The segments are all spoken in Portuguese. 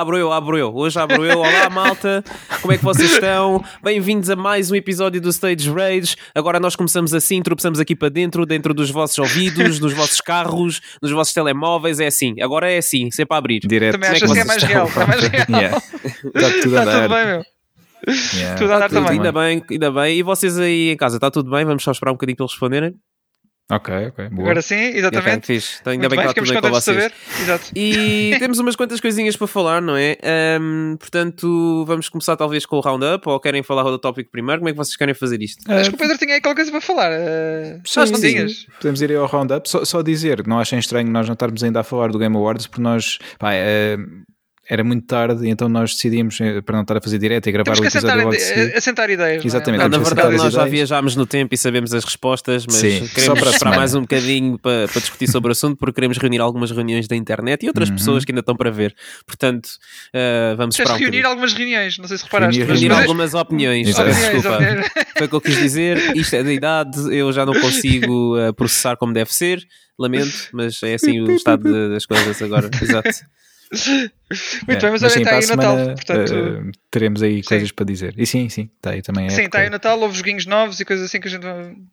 Abro eu, abro eu. Hoje abro eu. Olá, malta. Como é que vocês estão? Bem-vindos a mais um episódio do Stage Rage. Agora nós começamos assim, tropeçamos aqui para dentro, dentro dos vossos ouvidos, nos vossos carros, nos vossos telemóveis. É assim. Agora é assim, sempre a abrir. Direto. Também é acho que é mais real. É mais real. Yeah. Está tudo a Está dar. tudo bem, meu. Yeah. Tudo a dar Tudo, também. ainda bem, ainda bem. E vocês aí em casa, está tudo bem? Vamos só esperar um bocadinho para eles responderem. Ok, ok. Boa. Agora sim, exatamente. fixe. Então, ainda Muito bem que está tudo bem com vocês. saber. Exato. E temos umas quantas coisinhas para falar, não é? Ahm, portanto, vamos começar talvez com o roundup ou querem falar do tópico primeiro? Como é que vocês querem fazer isto? Ah, Acho que o Pedro tinha aí qualquer coisa para falar. Uh, Sim, sim. tinhas. Podemos ir aí ao roundup. Só, só dizer, não achem estranho nós não estarmos ainda a falar do Game Awards, porque nós, pá, eh, era muito tarde, então nós decidimos, eh, para não estar a fazer direto e gravar Temos o que episódio assentar, logo de ide- assentar ideias. Exatamente. Não é? Não, na verdade, nós já viajámos no tempo e sabemos as respostas, mas Sim, só queremos para esperar mais um bocadinho para, para discutir sobre o assunto, porque queremos reunir algumas reuniões da internet e outras Uhum. pessoas que ainda estão para ver. Portanto, ah, vamos Tens esperar um reunir bocadinho. algumas reuniões, não sei se reparaste. Reunir- Reunir mas- algumas opiniões. Exato. Desculpa. opiniões. Foi o que eu quis dizer. Isto é da idade, eu já não consigo ah, processar como deve ser. Lamento, mas é assim o estado das coisas agora. Exato. Muito É, bem, mas olha, sim, está aí a o Natal. semana, Portanto, eh, teremos aí sim. coisas para dizer. E sim, sim, está aí também. a sim, está aí o. Natal, houve joguinhos novos e coisas assim que a gente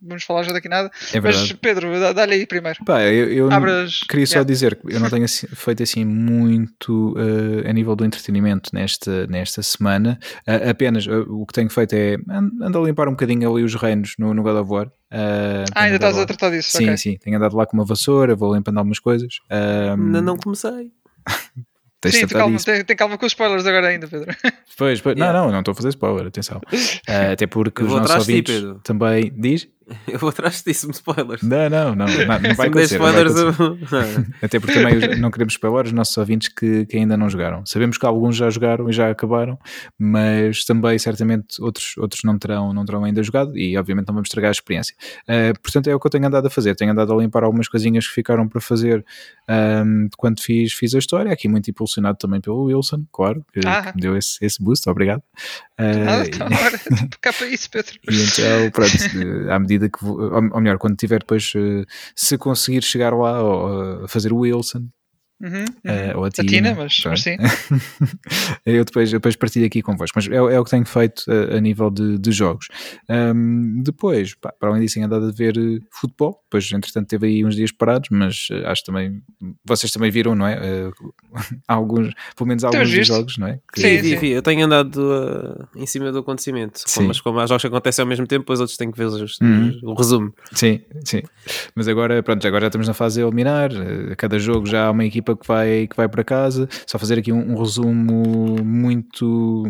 vamos falar já daqui nada. É mas. Pedro, dá- dá-lhe aí primeiro. Pá, eu, eu Abras. queria só Yeah. dizer que eu não tenho assim- feito assim muito eh, a nível do entretenimento nesta, nesta semana. Ah, apenas eh, o que tenho feito é an- ando a limpar um bocadinho ali os reinos no, no God of War. Ah, Ah, ainda estás a lá- tratar disso. Sim, ok. sim, tenho andado lá com uma vassoura, vou limpando algumas coisas. Ainda não comecei. tens Sim, calma, tem, tem calma com os spoilers agora ainda, Pedro. Pois, pois, Yeah. Não, não, não estou a fazer spoiler, atenção. Ah, até porque os nossos ti, ouvintes Pedro. também diz. Eu vou atrás disso, spoilers. Não, não, não, não, não vai acontecer. não vai spoilers, acontecer. eu... Até porque também não queremos spoiler os nossos ouvintes que, que ainda não jogaram. Sabemos que alguns já jogaram e já acabaram, mas também certamente outros, outros não, terão, não terão ainda jogado e obviamente não vamos estragar a experiência. Uh, portanto, é o que eu tenho andado a fazer. Tenho andado a limpar algumas coisinhas que ficaram para fazer um, quando fiz, fiz a história. Aqui muito impulsionado também pelo Wilson, claro, que, Ah. que me deu esse, esse boost, obrigado. Uh, Ah, então, agora, cá para isso, Pedro. e então, pronto, à medida que vou, ou melhor, quando tiver depois, eh, se conseguir chegar lá ou, eh, fazer o Wilson Uhum, uhum. eh, ou a A Tina, Tina, mas, mas sim. eu depois, eu depois partilho aqui convosco, mas é, é o que tenho feito a, a nível de, de jogos. Ahm, depois, pá, para além disso, tenho andado a ver eh, futebol, depois entretanto teve aí uns dias parados, mas eh, acho também, vocês também viram, não é? Eh, alguns, pelo menos alguns dos jogos, não é? Que- Sim, sim. vi, eu tenho andado uh, em cima do acontecimento. Sim. Mas como há jogos que acontecem ao mesmo tempo, depois outros têm que ver os- Uhum. o resumo. Sim, sim. Mas agora, pronto, agora já estamos na fase de eliminar. eh, Cada jogo já há uma equipa que vai, que vai para casa. Só fazer aqui um, um resumo muito,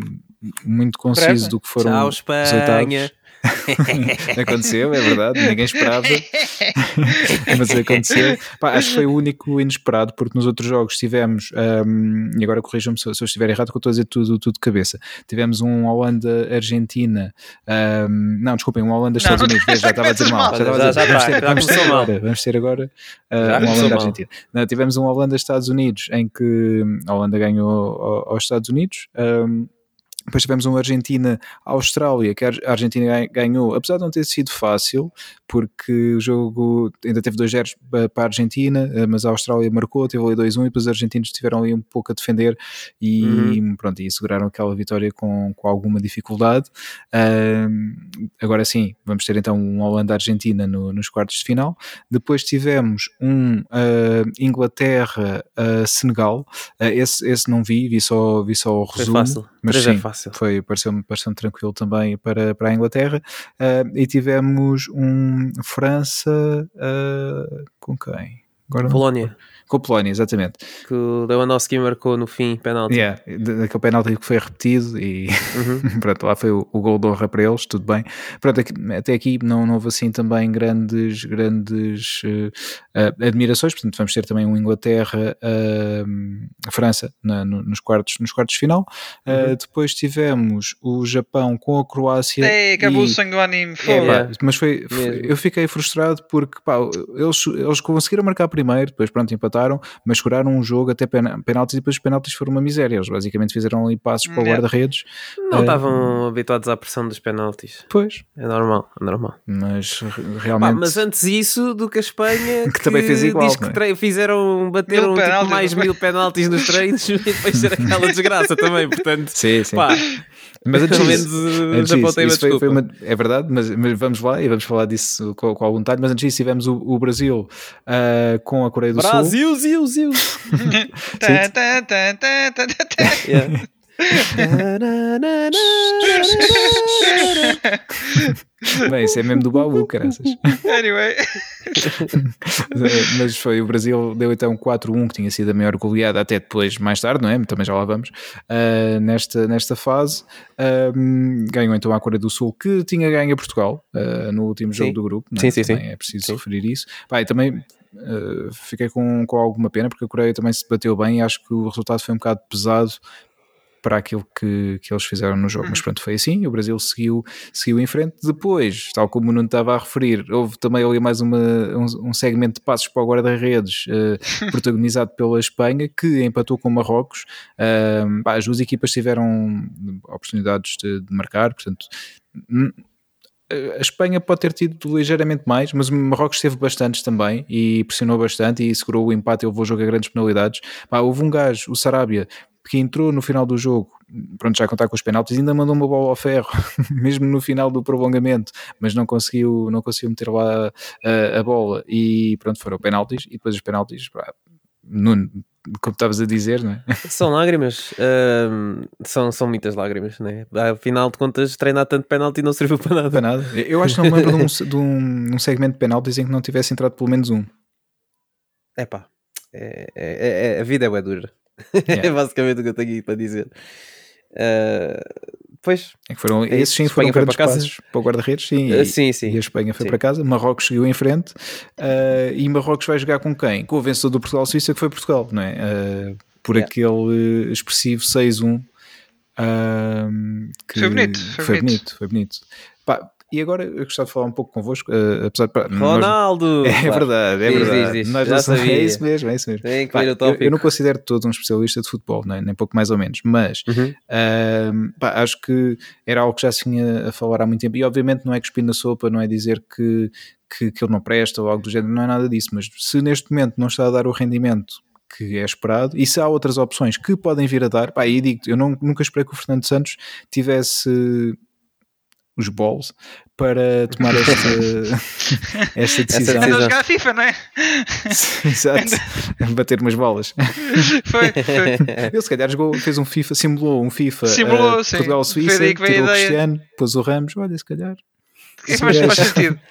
muito conciso Breve. do que foram Tchau, os oitavos. aconteceu, é verdade, ninguém esperava, mas aconteceu. Pá, acho que foi o único inesperado, porque nos outros jogos tivemos, hum, e agora corrijam-me se, se eu estiver errado, que eu estou a dizer tudo, tudo de cabeça. Tivemos um Holanda-Argentina, hum, não, desculpem, um Holanda-Estados não Unidos, Veja, já estava a dizer mal. Já- estava a dizer- vamos ter- vamos ter agora- Vamos ter agora uh, um Holanda-Argentina. Tivemos um Holanda-Estados Unidos, em que a Holanda ganhou ao- aos Estados Unidos. hum, depois tivemos um Argentina-Austrália, que a Argentina gan- ganhou, apesar de não ter sido fácil, porque o jogo ainda teve 2 0 para a Argentina, eh, mas a Austrália marcou, teve ali 2-1 e depois os argentinos estiveram ali um pouco a defender e, Uhum. pronto, e seguraram aquela vitória com, com alguma dificuldade. Ahm, agora sim, vamos ter então um Holanda-Argentina no- nos quartos de final. Depois tivemos um ah, Inglaterra-Senegal. esse, esse não vi, vi só, vi só o Foi resumo. fácil. Mas Três sim, é fácil. Foi, pareceu-me pareceu tranquilo também para, para a Inglaterra. Ah, e tivemos um França ah, com quem? Agora não- Polónia, Com a Polónia, exatamente. que o Lewandowski marcou no fim, penalti. Yeah, da- daquele penalti que foi repetido e Uhum. pronto, lá foi o, o gol de honra para eles, tudo bem. Pronto, aqui- até aqui não, não houve assim também grandes, grandes eh, admirações, portanto vamos ter também um Inglaterra, eh, França na- no- nos, quartos, nos quartos de final. Eh, Uhum. depois tivemos o Japão com a Croácia. Ei, acabou e- o sonho do anime. é, pá, Yeah. mas foi, foi- eu fiquei frustrado porque pá, eles, eles conseguiram marcar primeiro, depois pronto, empataram mas seguraram um jogo até pena- penaltis e depois os penaltis foram uma miséria. Eles basicamente fizeram ali passos para o guarda-redes. Não Eh, estavam habituados à pressão dos penaltis. Pois, É normal, é normal. mas re- Pá, realmente. mas antes isso do que a Espanha Que também fez igual, diz que não é? fizeram, bateram Mil tipo, mais mil penaltis nos treinos e depois ser aquela desgraça também, portanto Sim, sim. pá, mas antes pelo disso, menos uh, Antes já disso, uma isso foi- foi uma- é verdade, mas, mas vamos lá e vamos falar disso com, com algum detalhe. Mas antes disso, tivemos o, o Brasil ah, com a Coreia do Sul. Brasil, zil, zil. Bem, isso é mesmo do baú, caraças. Anyway. mas foi o Brasil, deu então 4-1, que tinha sido a maior goleada até depois, mais tarde, não é? Também já lá vamos. ah, nesta, nesta fase, ah, ganhou então a Coreia do Sul, que tinha ganho a Portugal ah, no último jogo Sim. do grupo. não é? Sim, sim, sim. Também É preciso Sim. referir isso. Também. ah, fiquei com, com alguma pena porque a Coreia também se bateu bem e acho que o resultado foi um bocado pesado para aquilo que, que eles fizeram no jogo. Mas pronto, foi assim. O Brasil seguiu, seguiu em frente. Depois, tal como o Nuno estava a referir, houve também ali mais uma, um, um segmento de passos para o guarda-redes eh, protagonizado pela Espanha, que empatou com Marrocos. Ah, pá, as duas equipas tiveram oportunidades de, de marcar, portanto. a Espanha pode ter tido ligeiramente mais, mas o Marrocos teve bastantes também e pressionou bastante e segurou o empate e levou o jogo a grandes penalidades. Pá, houve um gajo, o Sarabia, que entrou no final do jogo, pronto, já a contar com os penaltis, ainda mandou uma bola ao ferro, mesmo no final do prolongamento, mas não conseguiu, não conseguiu meter lá a, a bola e pronto, foram penaltis e depois os penaltis, pá, Nuno, como estavas a dizer, não é? São lágrimas, ahm, são, são muitas lágrimas, né? Afinal de contas, treinar tanto penalti não serviu para nada. Para nada. Eu acho que não me lembro de um, de um, um segmento de penaltis em que não tivesse entrado pelo menos um. Epá, é, é, é- a vida é dura. é Yeah. basicamente o que eu tenho aí para dizer. Ah, pois, É que foram, É esses sim foram foi grandes para casa? passos para o guarda-redes, sim. e- sim, sim. E a Espanha foi Sim. para casa, Marrocos seguiu em frente uh, e Marrocos vai jogar com quem? Com o vencedor do Portugal-Suíça, que foi Portugal, não é? Uh, por Yeah. aquele expressivo 6-1. um, que Foi bonito, foi bonito. foi bonito. Pá, e agora eu gostava de falar um pouco convosco, uh, apesar de. pá, nós- Ronaldo! é Claro. verdade, é Diz, verdade. diz, diz. Nós Já somos- é sabia. isso mesmo, é isso mesmo. Tem que Pá, o eu, tópico. eu não considero todo um especialista de futebol, nem, nem pouco mais ou menos, mas Uhum. Ahm, pá, acho que era algo que já se vinha a falar há muito tempo, e obviamente não é cuspir na sopa, não é dizer que, que, que ele não presta ou algo do género, não é nada disso, mas se neste momento não está a dar o rendimento que é esperado, e se há outras opções que podem vir a dar, pá, e digo eu não, nunca esperei que o Fernando Santos tivesse os balls para tomar esta, esta decisão. Anda a Exato. jogar a FIFA, não é? Exato, bater umas bolas. Foi, foi. Ele se calhar jogou, fez um FIFA, simulou um FIFA Simulou, sim. Portugal-Suíça, tirou o. Cristiano, pôs o Ramos, olha, se calhar. É, Sou faz, gajo. faz sentido.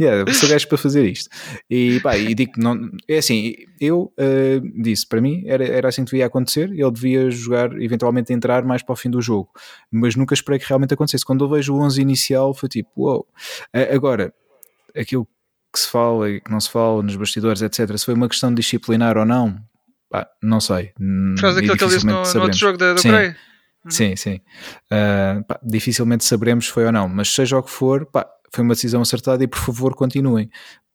Yeah, sou gajo para fazer isto. E, pá, e digo não, é assim, eu eh, disse, para mim era, era assim que devia acontecer, ele devia jogar, eventualmente entrar mais para o fim do jogo, mas nunca esperei que realmente acontecesse. Quando eu vejo o 11 inicial foi tipo, uou. Eh, agora, aquilo que se fala e que não se fala nos bastidores, etc., se foi uma questão disciplinar ou não, pá, não sei. Por causa daquilo que ele disse no, no outro jogo da, da Sim. Sim, sim. Ah, pá, dificilmente saberemos se foi ou não, mas seja o que for, pá, foi uma decisão acertada e por favor continuem,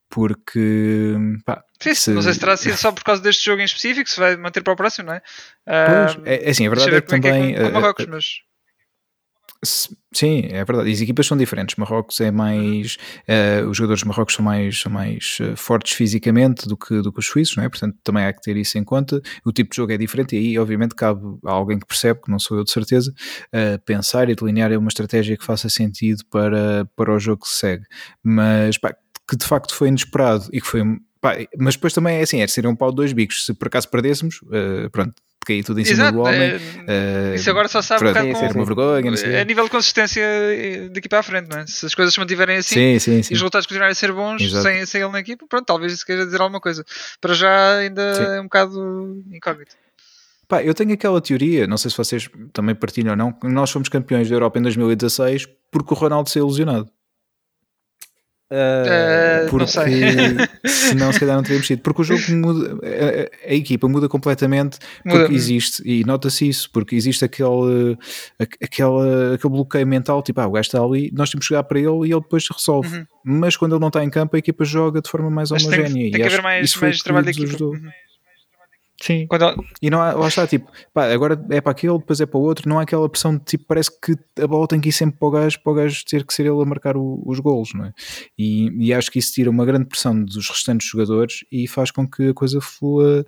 porque pá, Sim, se- Não sei se terá sido só por causa deste jogo em específico, se vai manter para o próximo, não é? Pois, é, é assim, a verdade é que também. é que é com, com ah, Marrocos, mas Sim, é verdade. As equipas são diferentes. Marrocos é mais. eh, os jogadores de Marrocos são mais, são mais eh, fortes fisicamente do que, do que os suíços, não é? Portanto, também há que ter isso em conta. O tipo de jogo é diferente e aí, obviamente, cabe a alguém que percebe, que não sou eu de certeza, eh, pensar e delinear uma estratégia que faça sentido para, para o jogo que se segue. Mas, pá, que de facto foi inesperado e que foi. Pá, mas depois também é assim: é ser um pau de dois bicos. Se por acaso perdêssemos, eh, pronto, cair tudo em cima Exato, do homem. é, eh, isso agora só sabe um pronto, bocado sim, com, uma vergonha, não sei a nível de consistência eh, daqui para a frente, não é? Se as coisas se mantiverem assim Sim, sim, e sim. os resultados continuarem a ser bons Exato. sem, sem ele na equipa, pronto, talvez isso queira dizer alguma coisa. Para já ainda é um bocado incógnito. Pá, eu tenho aquela teoria, não sei se vocês também partilham ou não, que nós fomos campeões da Europa em 2016 porque o Ronaldo saiu ilusionado. Eh, não Porque sei. senão se calhar não teríamos sido. Porque o jogo muda, a, a- equipa muda completamente Muda. porque existe, e nota-se isso, porque existe aquele, aqu- aquela, aquele bloqueio mental, tipo, ah, o gajo está ali, nós temos que jogar para ele e ele depois resolve. Uhum. Mas quando ele não está em campo, a equipa joga de forma mais Mas tem, homogénea. tem e que haver mais, mais trabalho nos equipa. Uhum. Sim. Quando ele- E não há, lá está, tipo, pá, agora é para aquele, depois é para o outro, não há aquela pressão de tipo, parece que a bola tem que ir sempre para o gajo, para o gajo ter que ser ele a marcar o- os golos, não é? E, e acho que isso tira uma grande pressão dos restantes jogadores e faz com que a coisa flua,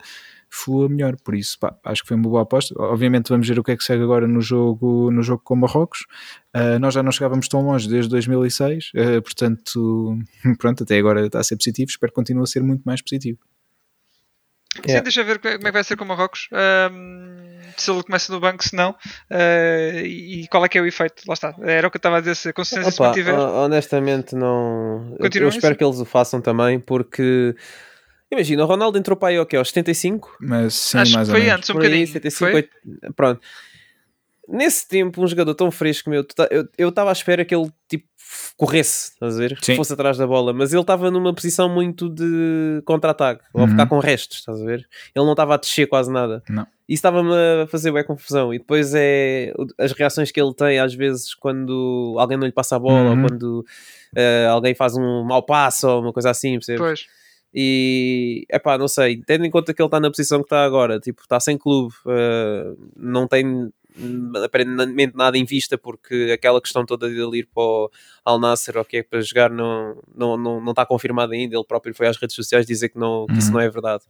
flua melhor. Por isso, pá, acho que foi uma boa aposta. Obviamente, vamos ver o que é que segue agora no jogo, no jogo com Marrocos. Ah, nós já não chegávamos tão longe desde 2006, ah, portanto, pronto, até agora está a ser positivo. Espero que continue a ser muito mais positivo. Sim, deixa eu ver como é como é que vai ser com o Marrocos. Ahm, se ele começa no banco, se não. Ah, e qual é que é o efeito? Lá está. Era o que eu estava a dizer. Se a consistência se Opa, mantiver. ho- honestamente, não. eu- Continua eu espero assim? que eles o façam também, porque. Imagina, o Ronaldo entrou para aí, ok, aos 75, Mas sim, Acho mais que ou foi menos. antes um bocadinho. 75, foi? 80, pronto. Nesse tempo, um jogador tão fresco meu, tá- eu eu estava à espera que ele tipo corresse, estás a ver? Sim. Fosse atrás da bola, mas ele estava numa posição muito de contra-ataque, ou Uhum. ficar com restos, estás a ver? Ele não estava a descer quase nada. Não. Isso estava-me a fazer bem confusão. E depois é as reações que ele tem, às vezes, quando alguém não lhe passa a bola, Uhum. ou quando eh, alguém faz um mau passo, ou uma coisa assim, percebes? Pois. E é pá, não sei, tendo em conta que ele está na posição que está agora, tipo, está sem clube, eh, não tem aparentemente nada em vista, porque aquela questão toda de ele ir para o Al Nasser ou que é para jogar não, não, não, não está confirmado ainda. Ele próprio foi às redes sociais dizer que, não, que isso Uhum. não é verdade.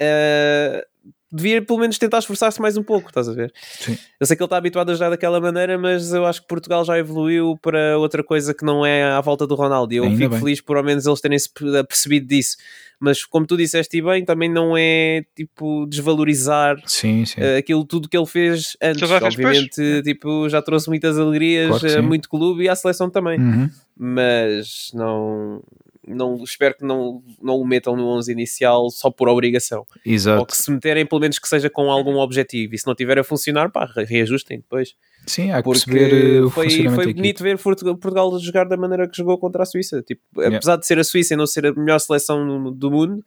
Eh, devia pelo menos tentar esforçar-se mais um pouco, estás a ver? Sim. Eu sei que ele está habituado a jogar daquela maneira, mas eu acho que Portugal já evoluiu para outra coisa que não é à volta do Ronaldo. E eu Ainda fico bem. feliz por ao menos eles terem se per- percebido disso. Mas como tu disseste e bem, também não é tipo desvalorizar Sim, sim. eh, aquilo tudo que ele fez antes. fez, Obviamente, pois. tipo, já trouxe muitas alegrias Claro a muito clube e à seleção também. Uhum. Mas não. Não, espero que não, não o metam no 11 inicial só por obrigação. Ou Exato. que se meterem, pelo menos que seja com algum objetivo. E se não tiver a funcionar, pá, re- reajustem depois. Sim, há que Porque perceber uh, o foi, foi bonito ver Portugal, jogar da maneira que jogou contra a Suíça. Tipo, Yeah. Apesar de ser a Suíça e não ser a melhor seleção do mundo,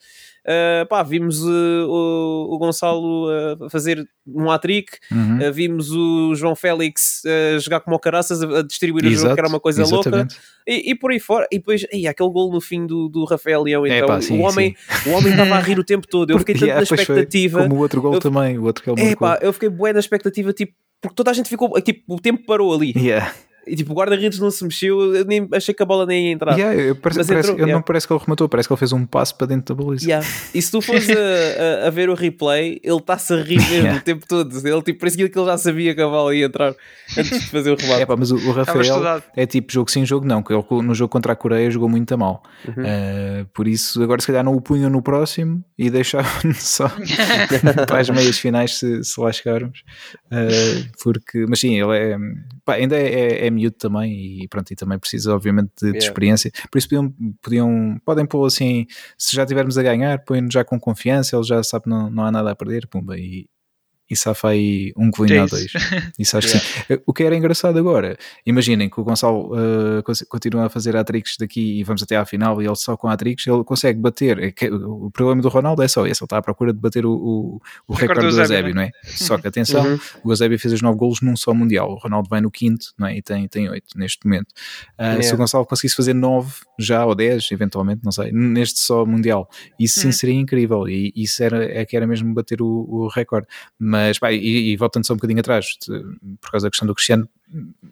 ah, pá, vimos uh, o, o Gonçalo uh, fazer um hat-trick, Uhum. uh, vimos o João Félix uh, jogar como o caraças, a, distribuir o jogo, Exato, que era uma coisa louca. exatamente. E, e por aí fora, e depois, ei, aquele gol no fim do, do Rafael Leão, É, então, pá, sim, o homem o homem estava a rir o tempo todo. Eu fiquei tanto Yeah, na pois foi, expectativa. Como o outro gol Eu- também, o outro que ele É marcou. pá, eu fiquei bué na expectativa, tipo, porque toda a gente ficou, tipo, o tempo parou ali. Yeah. E tipo, o guarda-redes não se mexeu, eu nem achei que a bola nem ia entrar. Yeah, eu- parece, Mas parece- entrou, eu yeah. não parece que ele rematou, parece que ele fez um passo para dentro da baliza. Yeah. E se tu fores a, a- a ver o replay, ele está-se a rir mesmo Yeah. o tempo todo. Ele tipo, parecia que ele já sabia que a bola ia entrar antes de fazer o remate. É pá, mas o, o Rafael é tipo jogo sim, jogo não, que ele no jogo contra a Coreia jogou muito a mal. Uhum. Uh, por isso, agora se calhar não o punham no próximo e deixavam só para as meias finais se, se lá chegarmos. Uh, porque, mas sim, ele é, pá, ainda é, é, é miúdo também e pronto, e também precisa obviamente de, de Yeah. experiência. Por isso podiam, podiam podem pôr assim, se já tivermos a ganhar, põe-nos já com confiança, ele já sabe que não, não há nada a perder, pumba, e, e safa aí um a É isso. dois. Isso acho que sim. O que era engraçado agora, imaginem que o Gonçalo uh, continua a fazer atrix daqui e vamos até à final e ele só com atrix ele consegue bater. É O problema do Ronaldo é só esse, ele está à procura de bater o, o, o recorde do Eusébio, não é? Só que atenção, Uhum. o Eusébio fez os 9 golos num só Mundial, o Ronaldo vai no quinto não é? e tem, tem 8 neste momento. Uh, Yeah. Se o Gonçalo conseguisse fazer 9 já ou 10, eventualmente, não sei, neste só Mundial, isso sim Uhum. seria incrível e isso era, é que era mesmo bater o, o recorde. Mas, pá, e, e voltando só um bocadinho atrás, por causa da questão do Cristiano,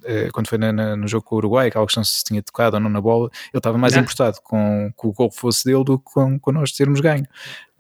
eh, quando foi na- na- no jogo com o Uruguai, aquela questão se tinha tocado ou não na bola, ele estava mais Ah. importado com que o gol fosse dele do que com, com nós termos ganho.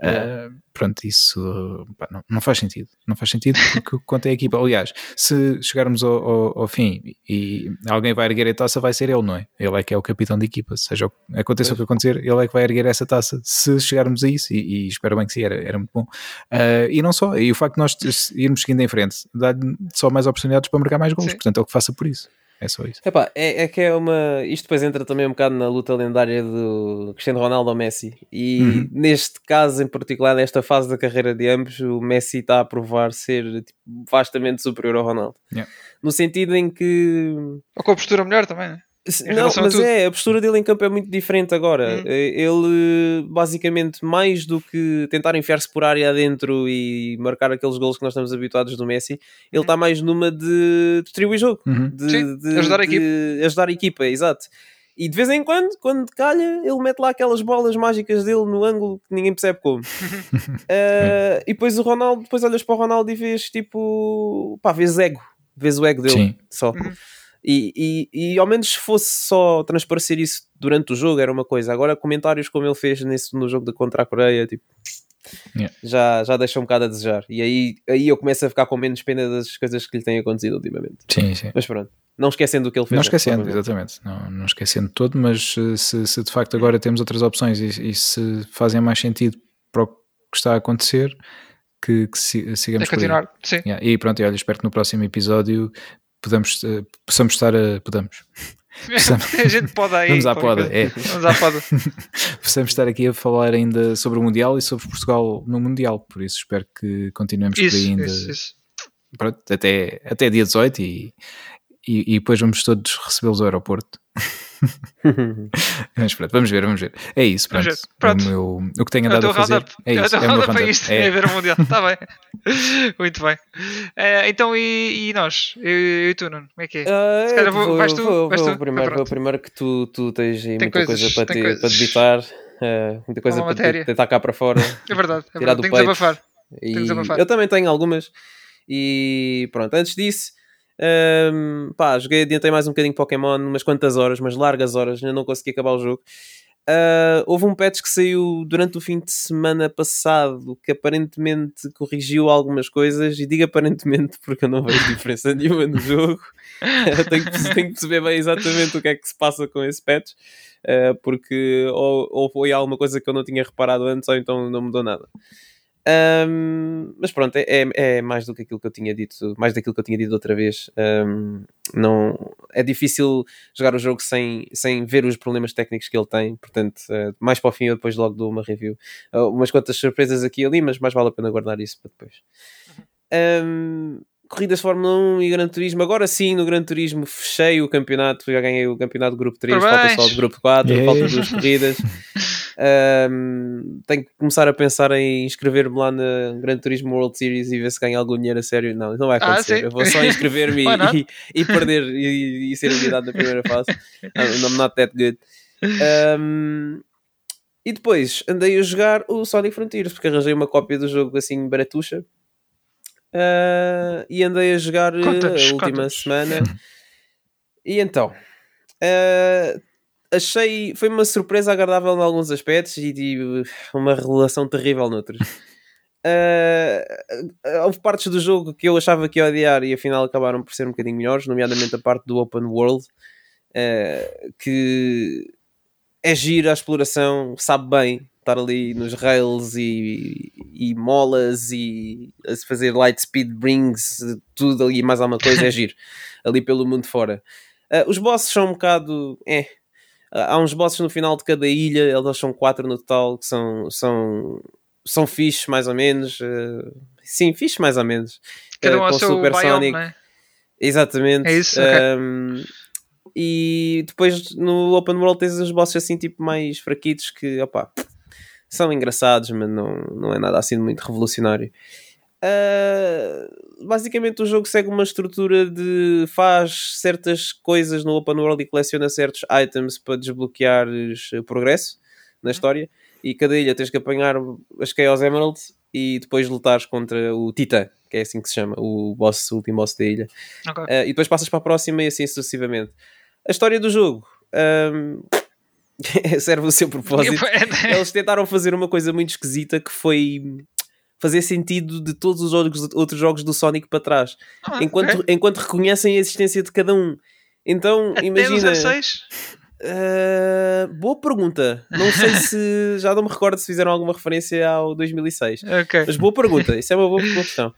Ah, pronto, isso pá, não, não faz sentido. Não faz sentido porque quanto é a equipa, aliás, se chegarmos ao, ao- ao fim e alguém vai erguer a taça, vai ser ele, não é? Ele é que é o capitão da equipa. Seja aconteça o que acontecer, ele é que vai erguer essa taça. Se chegarmos a isso, e, e espero bem que sim, era, era muito bom. Ah, e não só, e o facto de nós irmos seguindo em frente dá-lhe só mais oportunidades para marcar mais gols. Portanto, é o que faça por isso. É só isso. Epá, é, é que é uma. Isto depois entra também um bocado na luta lendária do Cristiano Ronaldo ou Messi. E Uhum. neste caso, em particular, nesta fase da carreira de ambos, o Messi está a provar ser tipo, vastamente superior ao Ronaldo. Yeah. No sentido em que. Ou com a postura melhor também, né? Não, mas tudo. é, a postura dele em campo é muito diferente agora. Hum. Eh, Ele, basicamente, mais do que tentar enfiar-se por área adentro e marcar aqueles golos que nós estamos habituados do Messi, ele está mais numa de distribuir jogo, Uhum. de, Sim, de- ajudar a de ajudar a equipa, exato. E de vez em quando, quando calha, ele mete lá aquelas bolas mágicas dele no ângulo que ninguém percebe como. uh, e depois o Ronaldo, depois olhas para o Ronaldo e vês tipo, pá, vês ego, vês o ego dele Sim. só. E, e, e ao menos se fosse só transparecer isso durante o jogo era uma coisa. Agora comentários como ele fez nesse, no jogo de contra a Coreia, tipo, Yeah. já, já deixa um bocado a desejar. E aí, aí eu começo a ficar com menos pena das coisas que lhe têm acontecido ultimamente. Sim, sim. Mas pronto, não esquecendo o que ele fez. Não né, esquecendo, exatamente. Não, não esquecendo todo, mas eh, se, se de facto agora temos outras opções e, e se fazem mais sentido para o que está a acontecer, que, que si- É sigamos aí. continuar. Sim. Yeah, E pronto, e olha, espero que no próximo episódio podamos, eh, possamos estar a. Podamos. a gente pode aí. Vamos à poda, é. Vamos à poda. possamos estar aqui a falar ainda sobre o Mundial e sobre Portugal no Mundial. Por isso espero que continuemos por Isso, aí ainda. isso, isso. Pronto, até, até dia 18 e, e, e depois vamos todos recebê-los ao aeroporto. Mas pronto, vamos ver, vamos ver. É isso, pronto. Pronto. O, meu, o que tenho andado teu a fazer. É isso, teu é o meu roundup é isto. É. É ver o Mundial. Está bem. Muito bem. Eh, então, e, e nós? Eu, eu e tu, Nuno? Como é que é? Ah, Se calhar vou- vais tu? vou, Vais vou tu? primeiro, Ah, vou primeiro que tu, tu tens aí Tem muita coisas, coisa para, te, coisas. para debitar, ah, muita coisa Uma para te- tentar cá para fora. É verdade. É verdade. Tenho que desabafar. E que desabafar. eu também tenho algumas. E pronto, antes disso, hum, pá, joguei, adiantei mais um bocadinho Pokémon, umas quantas horas, mas largas horas, ainda não consegui acabar o jogo. Ah, houve um patch que saiu durante o fim de semana passado que aparentemente corrigiu algumas coisas, e digo aparentemente porque eu não vejo diferença nenhuma no jogo. tenho, que, tenho que perceber bem exatamente o que é que se passa com esse patch, ah, porque ou, ou foi alguma coisa que eu não tinha reparado antes, ou então não mudou nada. Um, mas pronto, é, é- mais do que aquilo que eu tinha dito, mais daquilo que eu tinha dito outra vez. Um, não, é difícil jogar o jogo sem, sem ver os problemas técnicos que ele tem, portanto, eh, mais para o fim eu depois logo dou uma review. Uh, umas quantas surpresas aqui e ali, mas mais vale a pena guardar isso para depois. Um, corridas de Fórmula 1 e Gran Turismo, agora sim no Gran Turismo fechei o campeonato, já ganhei o campeonato do grupo 3, falta só o grupo 4, Yeah. faltam duas corridas. Um, tenho que começar a pensar em inscrever-me lá na Gran Turismo World Series e ver se ganho algum dinheiro a sério. Não, não vai Ah, acontecer. sim. eu vou só inscrever-me e, e, perder e, e ser eliminado na primeira fase. I'm, I'm not that good. Um, e depois andei a jogar o Sonic Frontiers porque arranjei uma cópia do jogo assim baratuxa. Uh, e andei a jogar Conta-nos, a última semana. E então, uh, achei. Foi uma surpresa agradável em alguns aspectos e de, uma revelação terrível noutros. Uh, houve partes do jogo que eu achava que ia odiar e afinal acabaram por ser um bocadinho melhores, nomeadamente a parte do Open World, uh, que é giro a exploração, sabe bem estar ali nos rails e, e molas e a se fazer light speed brings, tudo ali e mais alguma coisa, é giro ali pelo mundo fora. Uh, os bosses são um bocado. É. Há uns bosses no final de cada ilha, eles são quatro no total, que são, são, são fixe mais ou menos. uh, sim, fixe mais ou menos. Cada Uh, um ao com seu Super biome, Sonic. é? Exatamente. É isso. Um, e depois no Open World tens os bosses assim tipo mais fraquitos que opá, são engraçados, mas não, não é nada assim muito revolucionário. Uh, basicamente o jogo segue uma estrutura de faz certas coisas no Open World e coleciona certos items para desbloqueares eh, progresso na história e cada ilha tens que apanhar as Chaos Emeralds e depois lutares contra o Titã, que é assim que se chama, o boss, o último boss da ilha. Ok. Uh, e depois passas para a próxima e assim sucessivamente. A história do jogo um, serve o seu propósito. Eles tentaram fazer uma coisa muito esquisita que foi fazer sentido de todos os jogos, outros jogos do Sonic para trás, Ah, enquanto, enquanto reconhecem a existência de cada um. Então, Até imagina. no 06? Uh, boa pergunta. Não sei se. Já não me recordo se fizeram alguma referência ao 2006. Ok. Mas boa pergunta, isso é uma boa, boa questão.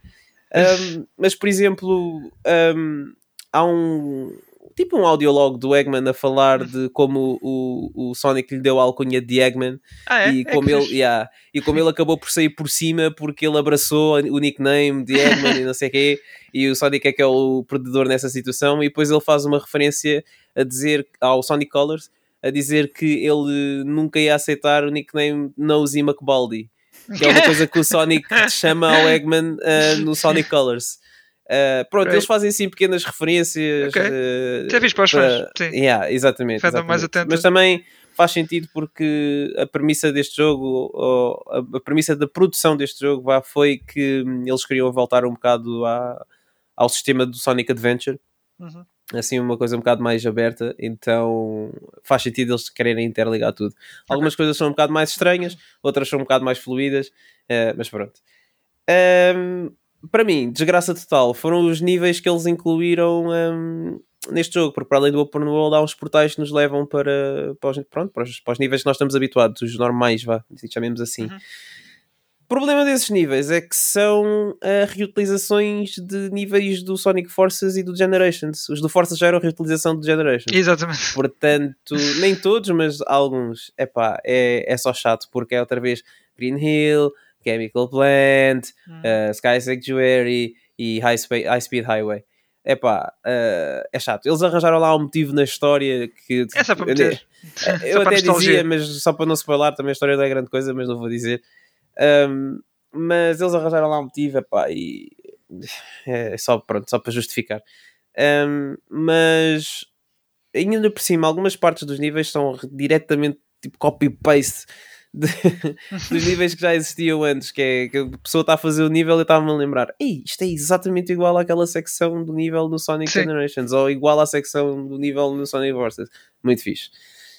Um, mas, por exemplo, um, há um tipo um audiolog do Eggman a falar de como o, o Sonic lhe deu a alcunha de Eggman Ah, é? e, É como que ele, yeah, e como ele acabou por sair por cima porque ele abraçou o nickname de Eggman e não sei o quê, e o Sonic é que é o perdedor nessa situação, e depois ele faz uma referência a dizer ao Sonic Colors a dizer que ele nunca ia aceitar o nickname Nosy McBaldi, que é uma coisa que o Sonic chama ao Eggman uh, no Sonic Colors. Uh, pronto, eles fazem assim pequenas referências. Ok. uh, Isso é fixe para os fãs, sim. Yeah, exatamente. Fandom mais exatamente. atento. Mas também faz sentido porque a premissa deste jogo, a, premissa da produção deste jogo vá, foi que hum, eles queriam voltar um bocado à- ao sistema do Sonic Adventure. Uhum. Assim, uma coisa um bocado mais aberta, então faz sentido eles quererem interligar tudo. Algumas coisas são um bocado mais estranhas, outras são um bocado mais fluídas, eh, mas pronto. Ahm, para mim, desgraça total, foram os níveis que eles incluíram ahm, neste jogo, porque para além do Open World há uns portais que nos levam para, para, os, pronto, para, os, para os níveis que nós estamos habituados, os normais, vá, chamemos assim. Uhum. O problema desses níveis é que são ah, reutilizações de níveis do Sonic Forces e do Generations. Os do Forces já eram reutilização do Generations. Exatamente. Portanto, nem todos, mas alguns. Epá, é, é só chato porque é outra vez Green Hill, Chemical Plant, Hum. uh, Sky Sanctuary e High, High Speed Highway. Epá, uh, é chato. Eles arranjaram lá um motivo na história que. É só para eu, meter. eu Só para até dizia, mas só para não spoiler, também a história não é grande coisa, mas não vou dizer. Um, mas eles arranjaram lá um motivo, epá, e é só, pronto, só para justificar. Um, mas ainda por cima, algumas partes dos níveis são diretamente tipo copy-paste de- dos níveis que já existiam antes, que é que a pessoa está a fazer o nível e estava-me a lembrar, ei, isto é exatamente igual àquela secção do nível no Sonic Sim. Generations, ou igual à secção do nível no Sonic Forces. Muito fixe.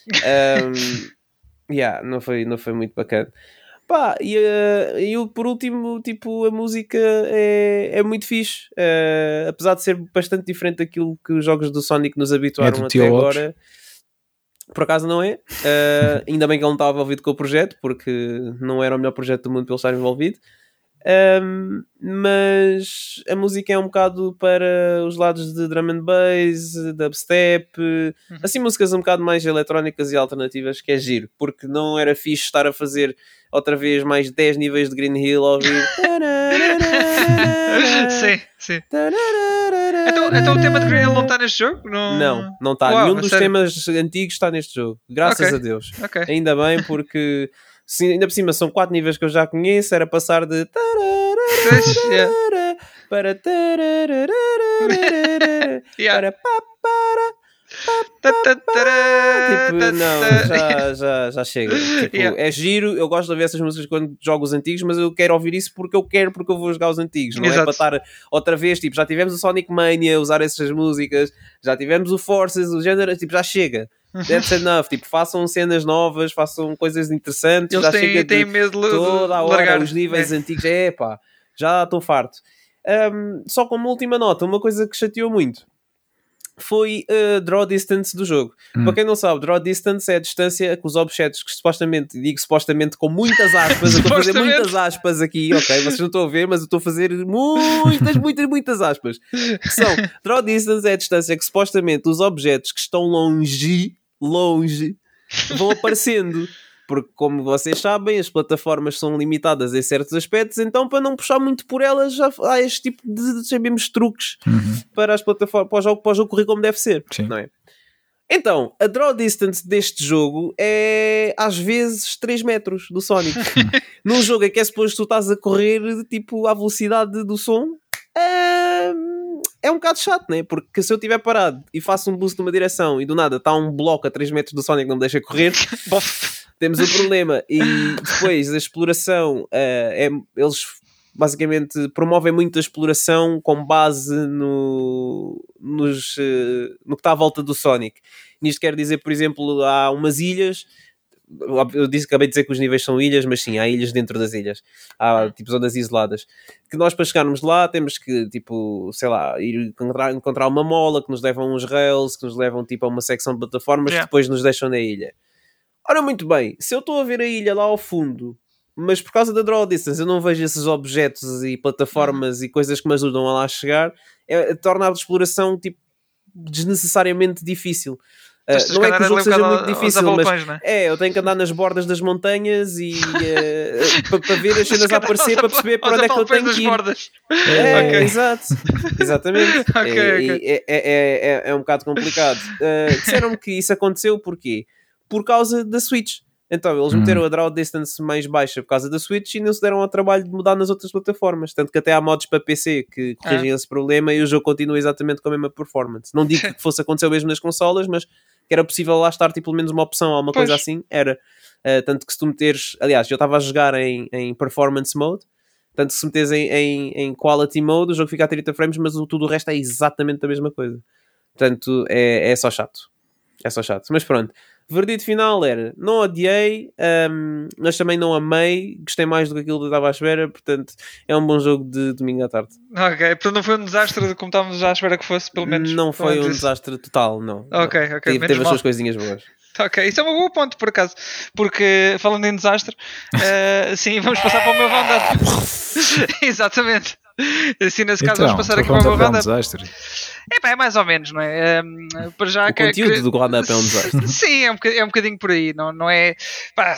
Um, yeah, não foi, não foi muito bacana. Pá, e, eh, e o- por último, tipo, a música é, é muito fixe. Eh, apesar de ser bastante diferente daquilo que os jogos do Sonic nos habituaram É do até Lopes? Por acaso não é. Eh, ainda bem que ele não estava envolvido com o projeto, porque não era o melhor projeto do mundo ele estar envolvido. Um, mas a música é um bocado para os lados de drum and bass, dubstep, assim músicas um bocado mais eletrónicas e alternativas, que é giro, porque não era fixe estar a fazer outra vez mais 10 níveis de Green Hill a ouvir. sim, sim. Então, então o tema de Green Hill não está neste jogo? Não, Não, não está. Nenhum dos sério? temas antigos está neste jogo. Graças Ok. a Deus. Ok. Ainda bem, porque se ainda por cima são quatro níveis que eu já conheço, era passar de yeah. para para tipo, não, já, já, já chega. Tipo, Yeah. É giro, eu gosto de ouvir essas músicas quando jogo os antigos, mas eu quero ouvir isso porque eu quero, porque eu vou jogar os antigos. Não é Exato. para estar outra vez, tipo, já tivemos o Sonic Mania, usar essas músicas, já tivemos o Forces, o género, tipo, já chega. That's enough. Tipo, façam cenas novas, façam coisas interessantes. Eles já têm, chega têm de medo de toda a hora largar. os níveis É. antigos. É pá, já estou farto. Um, só como última nota, uma coisa que chateou muito foi a draw distance do jogo. Hum. Para quem não sabe, draw distance é a distância que os objetos que supostamente, digo supostamente com muitas aspas, eu estou a fazer muitas aspas aqui, ok? Vocês não estão a ver, mas eu estou a fazer muitas, muitas, muitas aspas. Que são, draw distance é a distância que supostamente os objetos que estão longe, longe, vão aparecendo. Porque, como vocês sabem, as plataformas são limitadas em certos aspectos, então para não puxar muito por elas, já há este tipo de, sabemos, truques Uhum. para as plataformas, para o jogo, para o jogo correr como deve ser, Sim. não é? Então, a draw distance deste jogo é às vezes 3 metros do Sonic. Num jogo em que é suposto tu estás a correr tipo à velocidade do som, é, é um bocado chato, né? Porque se eu estiver parado e faço um boost numa direção e do nada está um bloco a 3 metros do Sonic que não me deixa correr, temos um problema. E depois a exploração, eh, é, eles basicamente promovem muito a exploração com base no, nos, eh, no que está à volta do Sonic. Nisto quer dizer, por exemplo, há umas ilhas. Eu disse, acabei de dizer que os níveis são ilhas, mas sim, há ilhas dentro das ilhas. Há tipo zonas isoladas. Que nós, para chegarmos lá, temos que, tipo, sei lá, ir encontrar, encontrar uma mola que nos leva a uns rails, que nos levam tipo a uma secção de plataformas Yeah. que depois nos deixam na ilha. Ora, muito bem, se eu estou a ver a ilha lá ao fundo, mas por causa da draw distance eu não vejo esses objetos e plataformas e coisas que me ajudam a lá chegar, é, torna a exploração tipo, desnecessariamente difícil. Ah, de não é que o jogo seja muito difícil, mas é? é, eu tenho que andar nas bordas das montanhas e para ver as cenas a aparecer para perceber para onde é que eu tenho que ir. bordas. É, Ok. exato. Exatamente. Ok, é, ok. e é, é, é, é um bocado complicado. Uh, Disseram-me que isso aconteceu porquê? Por causa da Switch. Então, eles Hum. meteram a draw distance mais baixa por causa da Switch e não se deram ao trabalho de mudar nas outras plataformas. Tanto que até há mods para PC que corrigem esse problema e o jogo continua exatamente com a mesma performance. Não digo que fosse acontecer o mesmo nas consolas, mas que era possível lá estar tipo, pelo menos uma opção ou uma Pois. coisa assim. Era. Uh, tanto que se tu meteres. Aliás, eu estava a jogar em, em performance mode. Tanto que se meteres em, em, em quality mode, o jogo fica a 30 frames, mas o, tudo o resto é exatamente a mesma coisa. Portanto, é, é só chato. É só chato. Mas pronto. Verdito final era: não odiei, hum, mas também não amei. Gostei mais do que aquilo que eu estava à espera. Portanto, é um bom jogo de domingo à tarde. Ok, portanto não foi um desastre como estávamos à espera que fosse, pelo menos. não foi um desastre total, não. Ok, ok, Teve, teve as suas coisinhas boas. Ok, isso é uma boa ponto, por acaso. Porque, falando em desastre, eh, sim, vamos passar para o meu roundup. Exatamente. Assim, nesse caso, Então, vamos passar aqui para o meu um roundup. É, pá, é mais ou menos, não é? Ehm, para já, O que- conteúdo que- do roundup é um desastre. Sim, é um, bocadinho, é um bocadinho por aí, não, não é. Pá,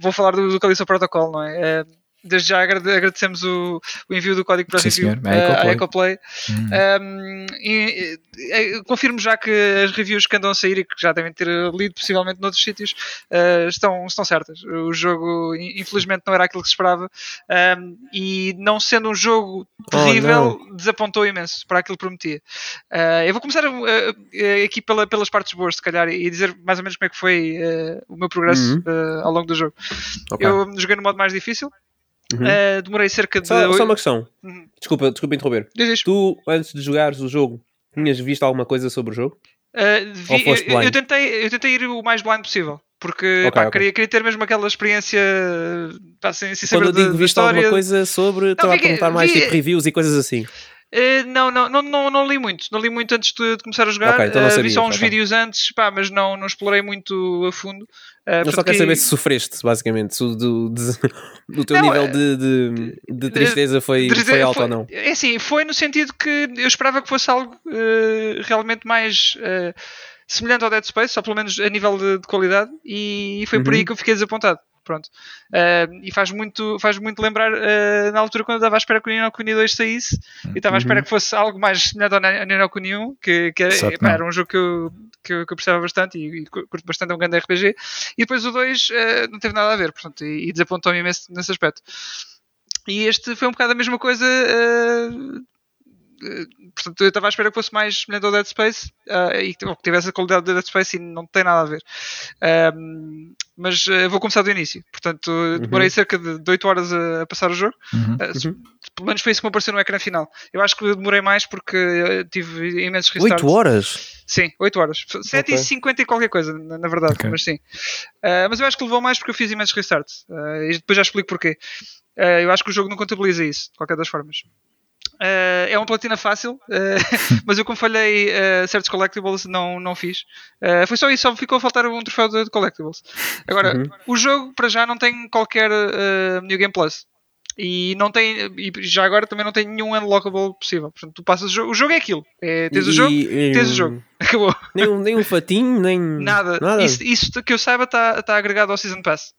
vou falar do, do Calixto Protocol, não é? Eh, Desde já agrade- agradecemos o, o envio do código para Sim, review senhor, à eh, à Ecoplay. Hum. Um, e, e, confirmo já que as reviews que andam a sair e que já devem ter lido possivelmente noutros sítios uh, estão, estão certas. O jogo, in- infelizmente, não era aquilo que se esperava um, e, não sendo um jogo terrível, desapontou imenso para aquilo que prometia. Uh, eu vou começar uh, uh, aqui pela- pelas partes boas, se calhar, e dizer mais ou menos como é que foi uh, o meu progresso Uhum. uh, ao longo do jogo. Ok. Eu joguei no modo mais difícil, Uhum. uh, demorei cerca de. Só, só uma questão. Uhum. Desculpa, desculpa interromper. Diz isto. Tu, antes de jogares o jogo, tinhas visto alguma coisa sobre o jogo? Uh, vi- foste eu, eu tentei, eu tentei ir o mais blind possível. Porque Ok, pá, ok. Queria, queria ter mesmo aquela experiência pá, sem, sem Quando saber eu digo da viste história. alguma coisa sobre, estava a perguntar mais vi- tipo reviews e coisas assim. Uh, não, não, não, não, não li muito. Não li muito antes de, de começar a jogar. Ok, então não Uh, vi só uns vídeos antes, pá, mas não, não explorei muito a fundo. Uh, Eu só quero que- saber se sofreste, basicamente. Se o do, de- do teu Não, nível é- de, de, de tristeza foi, Dizer- foi alto foi- ou não. É assim, foi no sentido que eu esperava que fosse algo eh, realmente mais eh, semelhante ao Dead Space, só pelo menos a nível de, de qualidade, e foi por Uhum. aí que eu fiquei desapontado. Pronto. Eh, e faz muito, faz muito lembrar eh, na altura quando eu estava à espera que o Nino Kuni 2 saísse e estava à espera Uhum. que fosse algo mais semelhante ao Ni- Nino Kuni 1, que, que era, epá, era um jogo que eu, que eu, que eu bastante e, e curto bastante, é um grande RPG. E depois o 2 eh, não teve nada a ver, portanto, e, e desapontou-me imenso nesse aspecto. E este foi um bocado a mesma coisa. eh, portanto, eu estava à espera que fosse mais semelhante ao Dead Space eh, e que ou que tivesse a qualidade do Dead Space e não tem nada a ver. Ahm, mas eh, vou começar do início. Portanto, demorei cerca de, de 8 horas a, a passar o jogo. Uhum. Eh, se- Pelo menos foi isso que me apareceu no ecrã final. Eu acho que demorei mais porque eh, tive imensos restarts. 8 horas? Sim, 8 horas. 7 e 50 e qualquer coisa, na, na verdade, Ok. mas sim. Uh, mas eu acho que levou mais porque eu fiz imensos restarts. Uh, e depois já explico porquê. Uh, eu acho que o jogo não contabiliza isso, de qualquer das formas. Uh, é uma platina fácil, uh, mas eu como falhei uh, certos collectibles não, não fiz. Foi só isso, só ficou a faltar um troféu de, collectibles. Agora, Uhum. o jogo para já não tem qualquer New Game Plus. E não tem, e já agora também não tem nenhum unlockable possível. Portanto, tu passas o jogo, o jogo é aquilo. É, tens o E- jogo, e- tens o jogo. Acabou. Nem um, nem um fatinho, nem. Nada. Isso, isso que eu saiba está tá agregado ao Season Pass.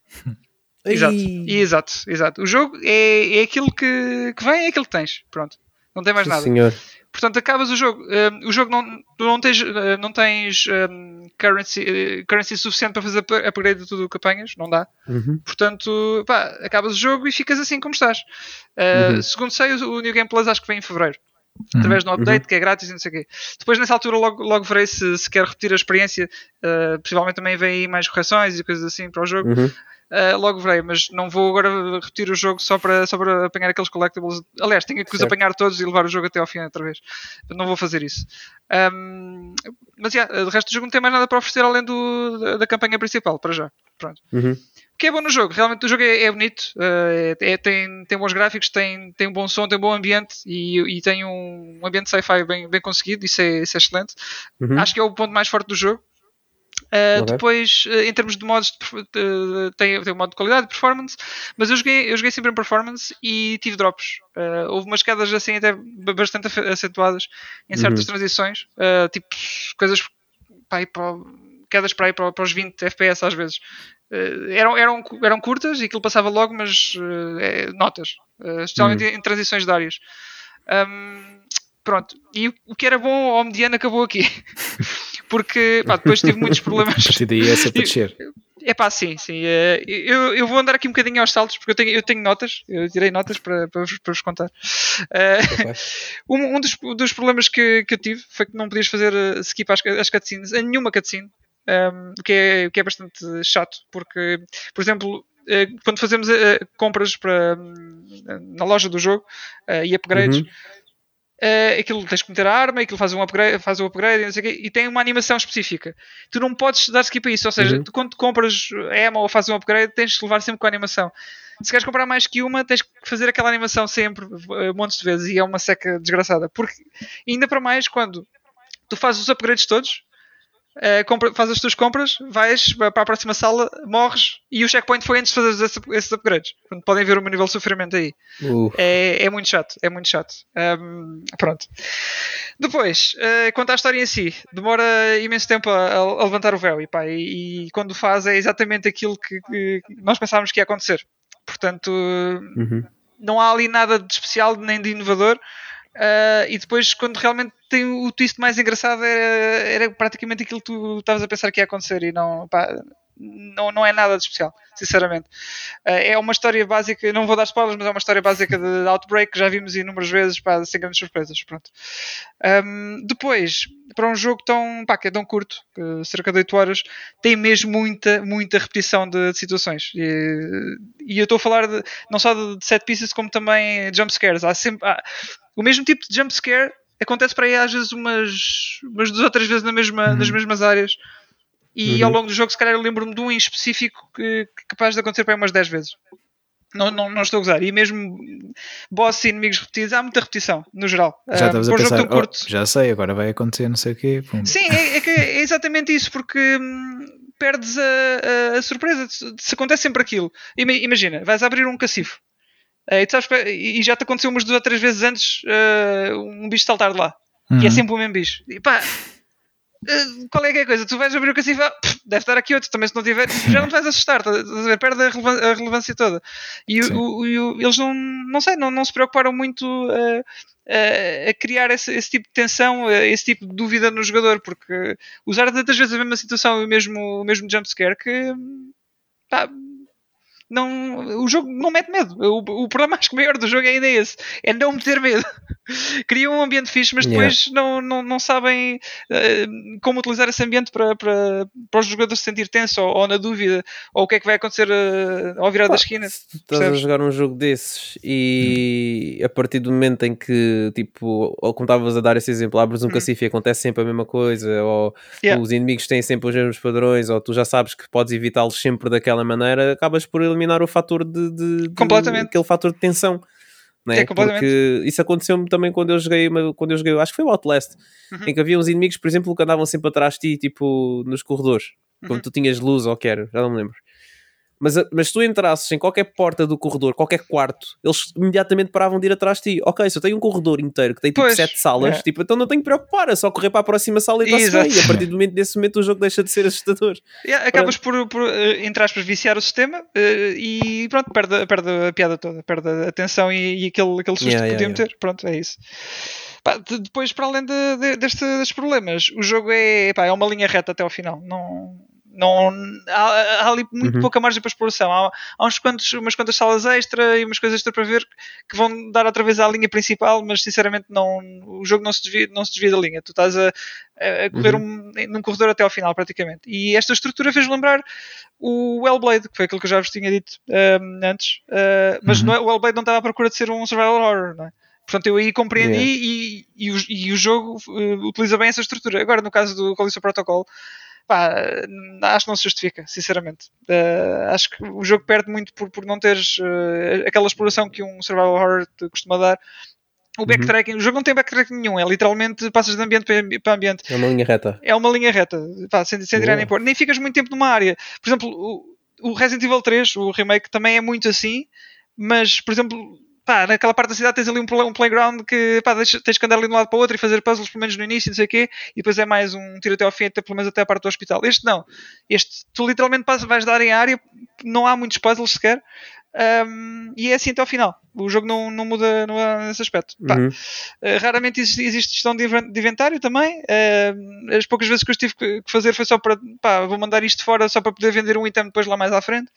Exato. Exato, exato. O jogo é, é aquilo que, que vem, é aquilo que tens. Pronto. Não tem mais Sim, nada. senhor. Portanto, acabas o jogo. Um, o jogo não, não tens, uh, não tens um, currency, uh, currency suficiente para fazer up- upgrade de tudo o que apanhas. Não dá. Uhum. Portanto, pá, acabas o jogo e ficas assim como estás. Uh, Uhum. Segundo sei, o New Game Plus acho que vem em fevereiro. Através de um update que é grátis e não sei o quê. Depois, nessa altura, logo, logo verei se, se quer repetir a experiência. Possivelmente também vem aí mais correções e coisas assim para o jogo. Uh, logo verei, mas não vou agora repetir o jogo só para, só para apanhar aqueles collectibles. Aliás, tenho que os apanhar todos e levar o jogo até ao fim outra vez. Não vou fazer isso. Um, mas, yeah, de resto, o jogo não tem mais nada para oferecer além do, da, da campanha principal, para já. Pronto. Uhum. O que é bom no jogo, realmente o jogo é, é bonito, uh, é- tem, tem bons gráficos, tem, tem um bom som, tem um bom ambiente e, e tem um, um ambiente sci-fi bem, bem conseguido, isso é, isso é excelente. Uhum. Acho que é o ponto mais forte do jogo. Uh. Depois, uh, em termos de modos, de perf- de- tem, tem um modo de qualidade, de performance, mas eu joguei, eu joguei sempre em performance e tive drops. Uh, houve umas quedas assim até bastante acentuadas em certas Uhum. transições, tipo coisas pá, para o- quedas para aí para, para os 20 FPS às vezes. Eram, eram, eram curtas e aquilo passava logo, mas é, notas, especialmente em transições de áreas. Um, pronto, e o- o que era bom ao mediano acabou aqui. Porque pá, depois tive muitos A problemas. partir daí é sempre a descer. É pá, sim, sim. eh, Eu, eu vou andar aqui um bocadinho aos saltos, porque eu tenho, eu tenho notas, eu tirei notas para, para, vos, para vos contar. Eh, um um dos, dos problemas que, que eu tive foi que não podias fazer eh, skip às, às cutscenes, a nenhuma cutscene, um, o que, é, que é bastante chato, porque, por exemplo, eh, quando fazemos compras para, hum, na loja do jogo e upgrades, Uhum. Eh, aquilo tens que meter a arma, aquilo faz um upgrade, faz um upgrade e, não sei o quê, e tem uma animação específica. Tu não podes dar skip a isso, ou seja, Uhum. tu, quando compras ammo ou fazes um upgrade, tens que levar sempre com a animação. Se queres comprar mais que uma, tens que fazer aquela animação sempre, eh, montes de vezes, e é uma seca desgraçada. Porque, ainda para mais, quando tu fazes os upgrades todos, eh, compra, fazes as tuas compras, vais para a próxima sala, morres e o checkpoint foi antes de fazer esses, esses upgrades. Portanto, podem ver o meu nível de sofrimento aí. Uh, É, é muito chato, é muito chato. Ahm, pronto. Depois, eh, quanto à história em si, demora imenso tempo a, a levantar o véu e, pá, e, e quando faz é exatamente aquilo que, que nós pensávamos que ia acontecer. Portanto, uhum. não há ali nada de especial nem de inovador. Ah, e depois, quando realmente tem o twist mais engraçado, era, era praticamente aquilo que tu estavas a pensar que ia acontecer e não, pá, não, não é nada de especial, sinceramente. Ah, é uma história básica, não vou dar spoilers, mas é uma história básica de Outbreak que já vimos inúmeras vezes, pá, sem grandes surpresas. Pronto. Ahm, depois, para um jogo tão, pá, que é tão curto, cerca de 8 horas, tem mesmo muita, muita repetição de, de situações. E, e eu estou a falar de, não só de, de set pieces, como também jump scares. Há sempre, há- o mesmo tipo de jump scare acontece para aí às vezes umas, umas duas ou três vezes na mesma, nas mesmas áreas. E Uhum. ao longo do jogo, se calhar, eu lembro-me de um em específico que, que capaz de acontecer para aí umas 10 vezes. Não, não, não estou a gozar. E mesmo boss e inimigos repetidos, há muita repetição, no geral. Já Ah, estavas a um pensar, "Oh, já sei, agora vai acontecer não sei o quê. pum. Sim, é, é que é exatamente isso, porque hum, perdes a, a- a surpresa. Se, acontece sempre aquilo. Ima- Imagina, vais abrir um cacifo eh, e, tu sabes e já te aconteceu umas duas ou três vezes antes eh, um bicho saltar de lá. E é Uhum. sempre o mesmo bicho. E pá, eh, qual é que é a coisa? Tu vais abrir o cacifo, ah, pff, deve estar aqui outro, também se não tiver, já não te vais assustar, ver? perde a, relevan- a relevância toda. E, o- o- e eles não, não sei, não, não se preocuparam muito a criar esse, esse tipo de tensão, esse tipo de dúvida no jogador, porque usar tantas vezes a mesma situação e o mesmo, o mesmo jumpscare que pá, não, o jogo não mete medo. O, o problema acho que maior do jogo é ainda esse: é não meter medo. Criam um ambiente fixe, mas depois não, não, não sabem eh, como utilizar esse ambiente para, para, para os jogadores se sentir tenso ou, ou na dúvida, ou o que é que vai acontecer eh, ao virar da esquina. Estás a percebes? jogar um jogo desses e a partir do momento em que, tipo, ou como estavas a dar esse exemplo, abres um Hum. cacifo e acontece sempre a mesma coisa, ou Yeah. os inimigos têm sempre os mesmos padrões, ou tu já sabes que podes evitá-los sempre daquela maneira, acabas por eliminar o fator de, de- de- Completamente. aquele fator de tensão. Não é? É, completamente. Porque isso aconteceu-me também quando eu joguei, quando eu joguei, acho que foi o Outlast, Uhum. em que havia uns inimigos, por exemplo, que andavam sempre atrás de ti, tipo, nos corredores, Uhum. quando tu tinhas luz ou que era, já não me lembro. Mas, a- mas se tu entrasses em qualquer porta do corredor, qualquer quarto, eles imediatamente paravam de ir atrás de ti. Ok, se eu tenho um corredor inteiro que tem tipo Pois, sete salas, é. tipo, então não tenho que preocupar, é só correr para a próxima sala e está-se Exato. bem. E a partir do momento, desse momento o jogo deixa de ser assustador. Yeah, acabas por, por eh, entre aspas, viciar o sistema eh, e pronto, perde, perde a piada toda, perde a atenção e, e aquele, aquele susto Yeah, que yeah, podiam ter. Pronto, é isso. Pá, de- depois, para além de, de- deste- destes problemas, o jogo é, pá, é uma linha reta até ao final. Não, não, há, há ali muito Uhum. pouca margem para exploração. Há, há uns quantos, umas quantas salas extra e umas coisas extra para ver que vão dar outra vez à linha principal, mas sinceramente não, o jogo não se desvia, não se desvia da linha. Tu estás a, a correr um, num corredor até ao final, praticamente. E esta estrutura fez lembrar o Hellblade, que foi aquilo que eu já vos tinha dito um, antes, uh, mas Uhum. é- o Hellblade não estava à procura de ser um survival horror, não é? Portanto, eu aí compreendi e, e, o, e o jogo uh, utiliza bem essa estrutura. Agora, no caso do Callisto Protocol, pá, acho que não se justifica, sinceramente. Uh, acho que o jogo perde muito por, por não teres uh, aquela exploração que um survival horror te costuma dar. O backtracking, o jogo não tem backtracking nenhum, é literalmente passas de ambiente para ambi- para ambiente É uma linha reta. é uma linha reta, pá, sem, sem tirar nem pôr. Nem ficas muito tempo numa área. Por exemplo, o, o Resident Evil 3, o remake, também é muito assim, mas, por exemplo, pá, naquela parte da cidade tens ali um, play- um playground que pá, tens que andar ali de um lado para o outro e fazer puzzles, pelo menos no início, não sei o quê, e depois é mais um tiro até ao fim, até, pelo menos até a parte do hospital. Este não. Este, tu literalmente vais dar em área, não há muitos puzzles sequer. Um, e é assim até ao final. O jogo não, não muda, não muda nesse aspecto. Uhum. uh, raramente existe, existe gestão de inven- de inventário também. Uh, as poucas vezes que eu tive que que fazer foi só para pá, vou mandar isto fora só para poder vender um item depois lá mais à frente.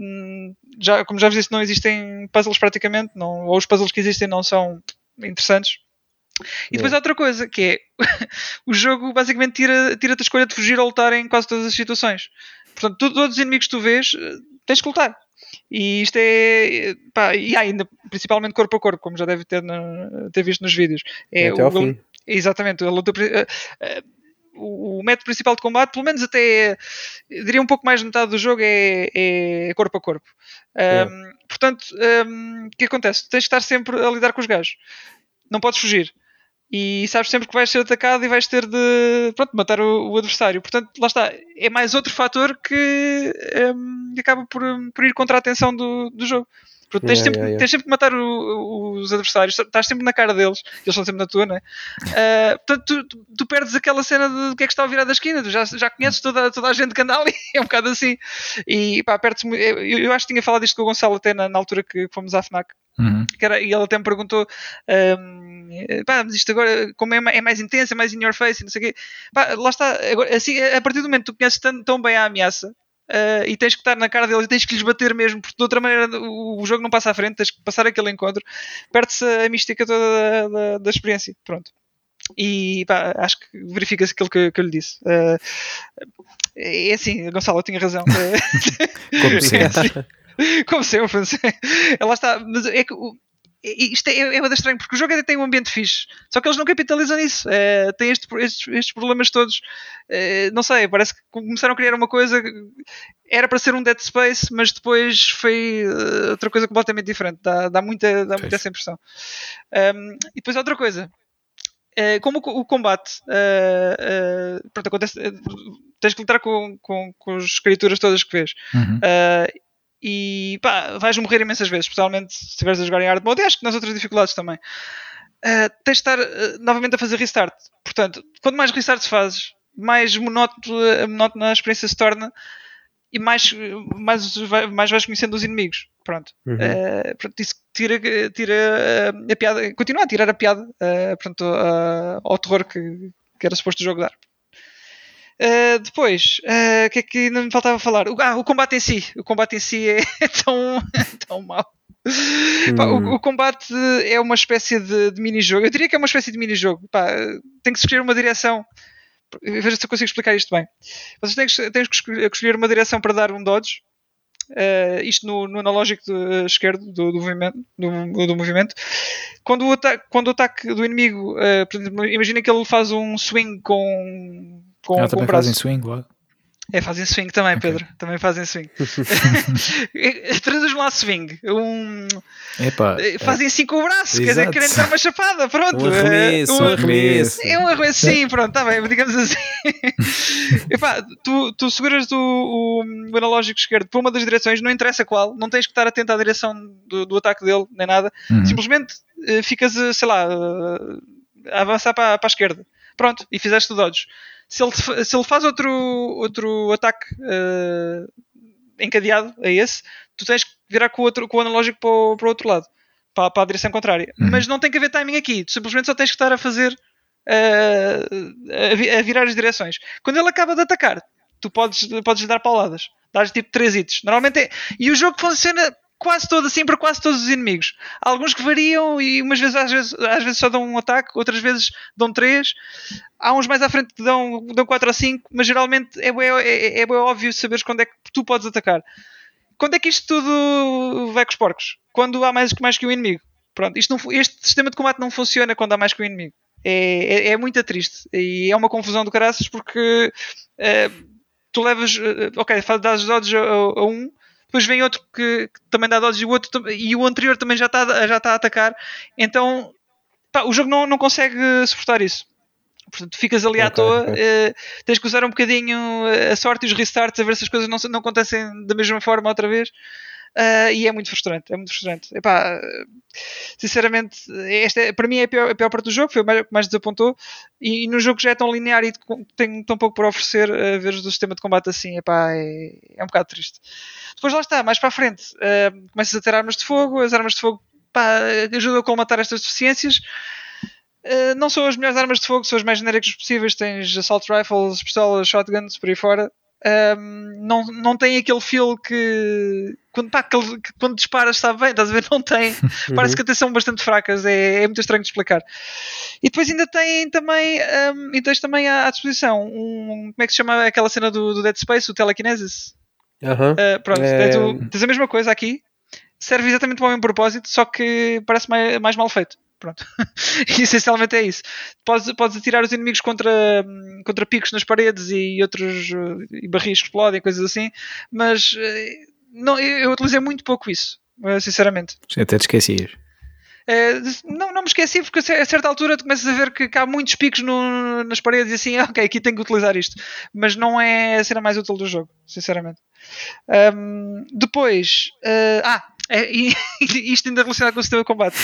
Hum, já, como já vos disse, não existem puzzles praticamente, não, ou os puzzles que existem não são interessantes. E depois Yeah. há outra coisa, que é o jogo basicamente tira- tira-te a escolha de fugir ou lutar em quase todas as situações. Portanto, tu- todos os inimigos que tu vês, eh, tens que lutar. E isto é. Pá, e ainda, principalmente corpo a corpo, como já deve ter, na- ter visto nos vídeos. É Até ao o- fim. Exatamente, a luta, eh, eh, o, o método principal de combate, pelo menos até diria um pouco mais de metade do jogo, é, é corpo a corpo. Um, Portanto, um, o que acontece? Tens que estar sempre a lidar com os gajos, não podes fugir. E sabes sempre que vais ser atacado e vais ter de pronto, matar o, o adversário. Portanto, lá está. É mais outro fator que um, acaba por, por ir contra a atenção do, do jogo. Porque tens, Yeah, sempre, yeah, yeah. tens sempre que matar o- os adversários, estás sempre na cara deles, eles estão sempre na tua, não é? Ah, portanto, tu, tu- tu perdes aquela cena do que é que está a virar da esquina, tu já, já conheces toda, toda a gente que anda ali, é um bocado assim. E pá, perdes eu, eu acho que tinha falado isto com o Gonçalo até na, na altura que fomos à FNAC. Uhum. Que era- e ele até me perguntou: ahm, pá, mas isto agora, como é, é mais intenso, é mais in your face, e não sei o quê. Pá, lá está, agora, assim, a partir do momento que tu conheces tão, tão bem a ameaça. Ah, e tens que estar na cara deles e tens que lhes bater mesmo, porque de outra maneira o, o jogo não passa à frente, tens que passar aquele encontro, perde-se a mística toda da, da, da experiência. Pronto. E pá, acho que verifica-se aquilo que, que eu lhe disse. Ah, é assim, Gonçalo, eu tinha razão. Como sempre. como sempre, ela está. Mas é que isto é, é uma das estranho, porque o jogo até tem um ambiente fixe, só que eles não capitalizam nisso. É, tem este- estes, estes problemas todos. É, não sei, parece que começaram a criar uma coisa. Era para ser um Dead Space, mas depois foi eh, outra coisa completamente diferente. Dá, dá, muita, dá muita essa impressão. Um, e depois outra coisa. Eh, como o, co- o combate eh, eh, pronto, acontece, eh, tens que lutar com, com, com as criaturas todas que vês. Uhum. Uh, e pá, vais morrer imensas vezes, especialmente se estiveres a jogar em hard mode e acho que nas outras dificuldades também. Uh, tens de estar uh, novamente a fazer restart. Portanto, quanto mais restarts fazes, mais monótona, monótona a experiência se torna e mais, mais, mais vais conhecendo os inimigos. Pronto. Uhum. Uh, pronto, isso tira, tira a piada, continua a tirar a piada pronto, ao terror que, que era suposto o jogo dar. Uh, depois, uh, o que é que ainda me faltava falar? O, ah, o combate em si. O combate em si é tão, tão mau. Hum. o, o combate é uma espécie de, de mini-jogo. Eu diria que é uma espécie de mini-jogo. Tem que escolher uma direção. Veja se eu consigo explicar isto bem. Vocês têm que, têm que escolher- uma direção para dar um dodge. Uh, isto no, no analógico de- esquerdo do, do movimento, do, do movimento. Quando o, ataque, quando o ataque do inimigo, uh, imagina que ele faz um swing com, com, com o também braço. fazem swing lá. É, fazem swing também, Ok. Pedro. Também fazem swing. Traduz-me lá swing. Um, Epá, eh, fazem assim com o braço, quer dizer, querem dar uma chapada. Pronto. Um arremesso, Eh, um arremesso. É um arremesso, sim, pronto, está bem, digamos assim. Epá, tu, tu seguras o, o, o analógico esquerdo para uma das direções, não interessa qual, não tens que estar atento à direção do, do ataque dele, nem nada. uhum. Simplesmente eh, ficas, sei lá, a avançar para, para a esquerda. Pronto, e fizeste dodge. Se ele, se ele faz outro, outro ataque eh, encadeado a esse, tu tens que virar com o, outro, com o analógico para o, para o outro lado, para, para a direção contrária. Uhum. Mas não tem que haver timing aqui, tu simplesmente só tens que estar a fazer eh, a, a virar as direções. Quando ele acaba de atacar, tu podes, podes lhe dar pauladas, dás tipo 3 hits. Normalmente é. E o jogo funciona quase todo para quase todos os inimigos. Alguns que variam e umas vezes às vezes, às vezes só dão um ataque, outras vezes dão 3. Há uns mais à frente que dão, dão 4 ou 5, mas geralmente é, é, é óbvio saberes quando é que tu podes atacar. Quando é que isto tudo vai com os porcos? Quando há mais, mais que um inimigo. Pronto, isto não este sistema de combate não funciona quando há mais que um inimigo. É, é, é muito triste e é uma confusão do caraças porque eh, tu levas, eh, ok, dás dodges a, a- a um, depois vem outro que, que também dá dodges e o, outro, e o anterior também já está já está a atacar. Então pá, o jogo não, não consegue suportar isso. Portanto, ficas ali à Ok, toa, ok. eh, tens que usar um bocadinho a sorte e os restarts a ver se as coisas não, não acontecem da mesma forma outra vez. Uh, e é muito frustrante, é muito frustrante. Epá, sinceramente, esta é, para mim é a pior, a pior parte do jogo, foi o que mais desapontou. E, e no jogo que já é tão linear e tem tão pouco por oferecer, uh, ver o sistema de combate assim, epá, é, é um bocado triste. Depois lá está, mais para a frente, uh, começas a ter armas de fogo, as armas de fogo pá, ajudam a colmatar estas deficiências. Uh, não são as melhores armas de fogo, são as mais genéricas possíveis. Tens assault rifles, pistolas, shotguns por aí fora um, não, não tem aquele feel que quando, pá, que, que quando disparas está bem, estás a ver? Não tem. Uhum. Parece que até são bastante fracas, é, é muito estranho de explicar. E depois ainda tem também, um, e tens também à, à disposição um, como é que se chama aquela cena do, do Dead Space, o Telekinesis? Uhum. Uh, pronto, é... tens, tens a mesma coisa aqui, serve exatamente para o mesmo propósito, só que parece mais, mais mal feito. Pronto. Essencialmente é isso. Podes, podes atirar os inimigos contra, contra picos nas paredes e outros e barris que explodem, coisas assim, mas eh, não, eu utilizei muito pouco isso, eh, sinceramente. Até te esquecias. É, não, não me esqueci, porque a certa altura tu começas a ver que, que há muitos picos no, nas paredes e assim, ok, aqui tenho que utilizar isto. Mas não é a cena mais útil do jogo, sinceramente. Um, depois, uh, ah, é, e, isto ainda relacionado com o sistema de combate.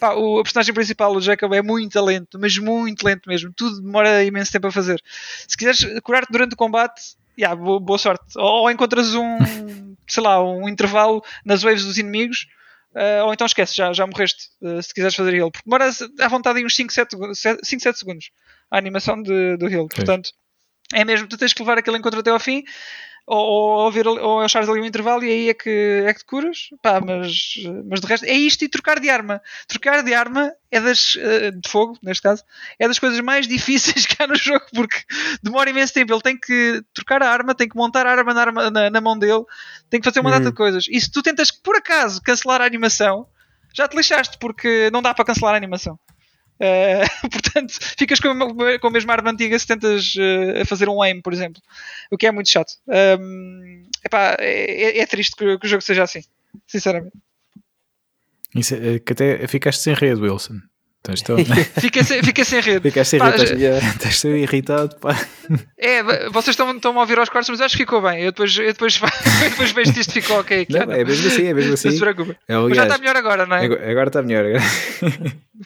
Pá, o, personagem principal, o Jacob, é muito lento, mas muito lento mesmo. Tudo demora imenso tempo a fazer. Se quiseres curar-te durante o combate, yeah, boa, boa sorte. Ou, ou, encontras um, sei lá, um intervalo nas waves dos inimigos, uh, ou então esquece, já, já morreste, uh, se quiseres fazer heal. Porque demora à vontade uns 5, 7, 5, 7 segundos a animação de, do heal. Portanto, é mesmo, tu tens que levar aquele encontro até ao fim ou, ou, ver, ou achares ali um intervalo e aí é que, é que te curas, pá, mas, mas de resto é isto e trocar de arma. Trocar de arma é das, eh, de fogo, neste caso, é das coisas mais difíceis que há no jogo, porque demora imenso tempo. Ele tem que trocar a arma, tem que montar a arma na, arma, na, na mão dele, tem que fazer uma data de coisas. E se tu tentas, por acaso, cancelar a animação, já te lixaste, porque não dá para cancelar a animação. Uh, portanto, ficas com, com a mesma arma antiga se tentas uh, fazer um aim, por exemplo. O que é muito chato. Um, epá, é, é, triste que, que, o jogo seja assim, sinceramente. Isso, é, que até ficaste sem rede, Wilson. Estou... fica, sem, fica sem rede. Ficaste sem rede, estás, irritado. Pá. É, vocês estão, estão a ouvir aos quartos, mas acho que ficou bem. Eu depois, eu depois, eu depois vejo se isto ficou ok. Aqui, não, é mesmo assim, é mesmo assim. Não se preocupe. É, mas já está melhor agora, não é? Agora está melhor.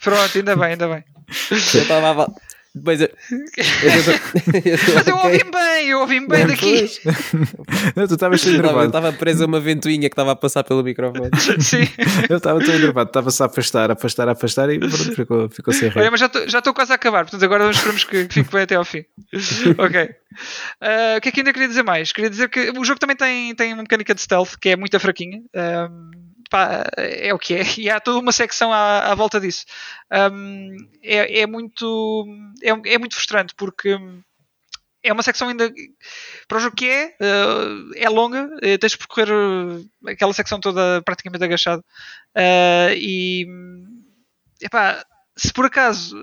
Pronto, ainda bem, ainda bem. Eu estava Eu... Mas eu ouvi-me bem, eu ouvi-me bem daqui. Não, tu estavas enervado. Eu estava preso a uma ventoinha que estava a passar pelo microfone. Sim. Eu estava tão enervado, estava-se a afastar, afastar, afastar e pronto, ficou, ficou sem rede. Olha, mas já estou quase a acabar, portanto agora esperamos que, que fique bem até ao fim. ok. Uh, o que é que ainda queria dizer mais? Queria dizer que o jogo também tem, tem uma mecânica de stealth que é muito fraquinha. Um, pá, é o que é. E há toda uma secção à, à volta disso. Um, é, é, muito, é, é, muito frustrante porque é uma secção ainda para o jogo que é, uh, é longa, uh, tens de percorrer uh, aquela secção toda praticamente agachado. E epá, se por acaso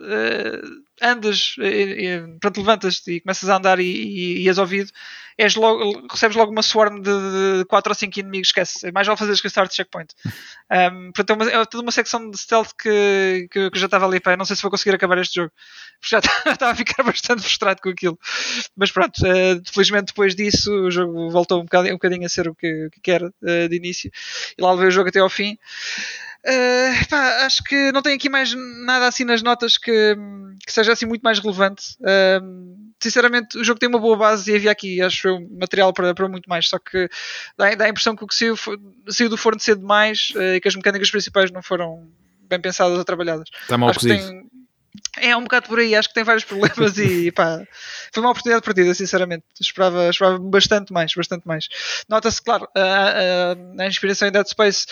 andas, pronto, levantas-te e começas a andar e, e, e és ouvido, és logo, recebes logo uma swarm de, 4 ou 5 inimigos, esquece. É mais vale fazer que start checkpoint. Um, portanto, é, uma, é, toda uma secção de stealth que, que, que já estava ali, pá, não sei se vou conseguir acabar este jogo. Já estava a ficar bastante frustrado com aquilo. Mas pronto, uh, felizmente depois disso o jogo voltou um bocadinho, um bocadinho a ser o que, que quer uh, de início. E lá levei o jogo até ao fim. Uh, pá, acho que não tem aqui mais nada assim nas notas que, que seja assim muito mais relevante. Uh, sinceramente, o jogo tem uma boa base e havia aqui, acho eu, material para, para muito mais. Só que dá, dá a impressão que o que saiu, saiu do forno cedo demais uh, e que as mecânicas principais não foram bem pensadas ou trabalhadas. Está mal acho tem, é um bocado por aí, acho que tem vários problemas e pá, foi uma oportunidade perdida, sinceramente. Esperava, esperava bastante mais, bastante mais. Nota-se, claro, a, a, a, inspiração em Dead Space.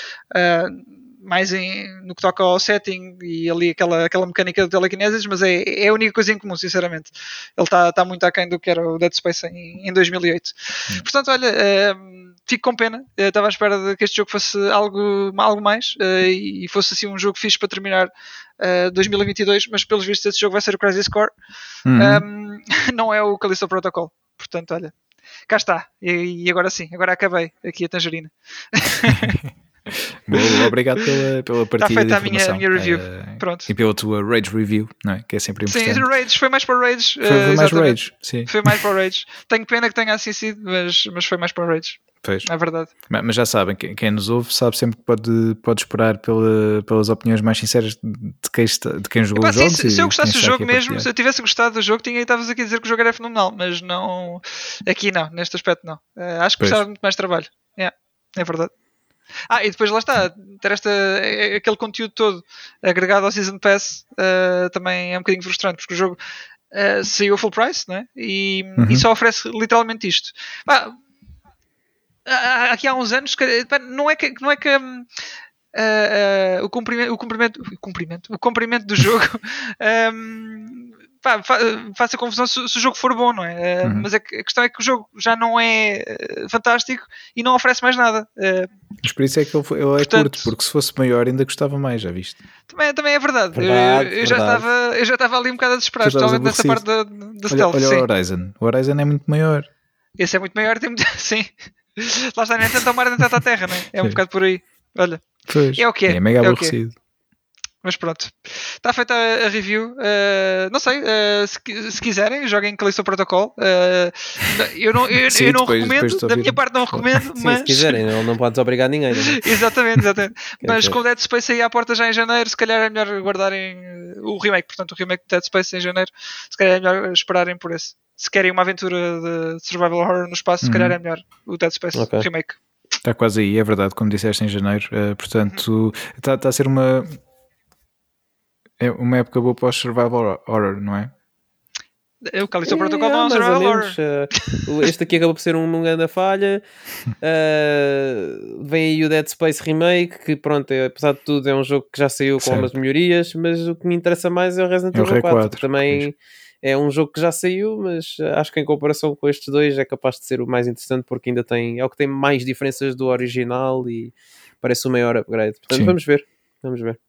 Mais em, no que toca ao setting e ali aquela, aquela mecânica do telekinesis, mas é, é a única coisa em comum, sinceramente. Ele está tá muito aquém do que era o Dead Space em, em 2008. Hum. Portanto, olha, uh, fico com pena. Estava à espera de que este jogo fosse algo, algo mais uh, e fosse assim um jogo fixe para terminar uh, 2022, mas pelos vistos esse jogo vai ser o Crisis Core. Uhum. Um, não é o Callisto Protocol. Portanto, olha, cá está. E, e agora sim, agora acabei aqui a tangerina. Obrigado pela, pela partilha. Está feita a minha, a minha review. Uh, Pronto. E pela tua Rage Review, não é? Que é sempre importante. Sim, Rage, foi mais para Rage. Foi, foi uh, mais para Rage, sim. Foi mais para Rage. Tenho pena que tenha assim sido, mas, mas foi mais para Rage. Pois. É verdade. Mas já sabem, quem, nos ouve sabe sempre que pode, pode esperar pela- pelas opiniões mais sinceras de quem, está- de quem jogou Epá, sim, jogos. se, e se eu gostasse do jogo mesmo, se eu tivesse gostado do jogo, tinha estavas aqui a dizer que o jogo era fenomenal, mas não. Aqui não, neste aspecto não. Eh, acho que de muito mais trabalho. Yeah, é verdade. Ah, e depois lá está, ter esta, aquele conteúdo todo agregado ao Season Pass eh, também é um bocadinho frustrante, porque o jogo eh, saiu a full price né? e, Uhum. e só oferece literalmente isto. Aqui há uns anos, não é que, não é que ah, ah, o, cumprimento, o, cumprimento, o cumprimento, comprimento do jogo hum, pá, fa- faça confusão se, se o jogo for bom, não é? Ah, Uhum. Mas a, que- a questão é que o jogo já não é ah, fantástico e não oferece mais nada. Ah, Mas por isso é que ele, ele é Portanto- curto, porque se fosse maior ainda gostava mais, já viste? também, também é verdade. Eu- Verdade, eu, já verdade. estava, eu já estava ali um bocado a desesperar, Tu estavas especialmente nessa parte da, da Olha, stealth. olha sim. o Horizon. O Horizon é muito maior. Esse é muito maior, tem muito. Sim. Lá está, nem tanta mar, nem tanta terra, né? É um Sim. bocado por aí. Olha. Pois. É o que é, É mega é é. aborrecido. Mas pronto, está feita a, a review. Uh, não sei, uh, se, se quiserem, joguem Callisto Protocol. Uh, eu não, eu, Sim, eu não depois- recomendo, depois de da minha parte não recomendo, Sim, mas. se quiserem, não, não podes obrigar ninguém. Não é? exatamente, exatamente. mas com o Dead Space aí à porta já em janeiro, se calhar é melhor guardarem uh, o remake. Portanto, o remake de Dead Space em janeiro, se calhar é melhor esperarem por esse. Se querem uma aventura de survival horror no espaço, se Uhum. calhar é melhor o Dead Space Ok. remake. Está quase aí, é verdade, como disseste em janeiro. eh, portanto, está, está a ser uma. É uma época boa para o survival horror, não é? O Callisto Protocol não é um survival horror. o- este aqui acabou por ser uma grande falha. Eh, vem aí o Dead Space Remake, que pronto, é, apesar de tudo, é um jogo que já saiu com Certo. algumas melhorias, mas o que me interessa mais é o Resident É Evil Re 4, 4, que também é um jogo que já saiu, mas eh, acho que em comparação com estes dois é capaz de ser o mais interessante porque ainda tem, é o que tem mais diferenças do original e parece o maior upgrade. Portanto, Sim. vamos ver. Vamos ver.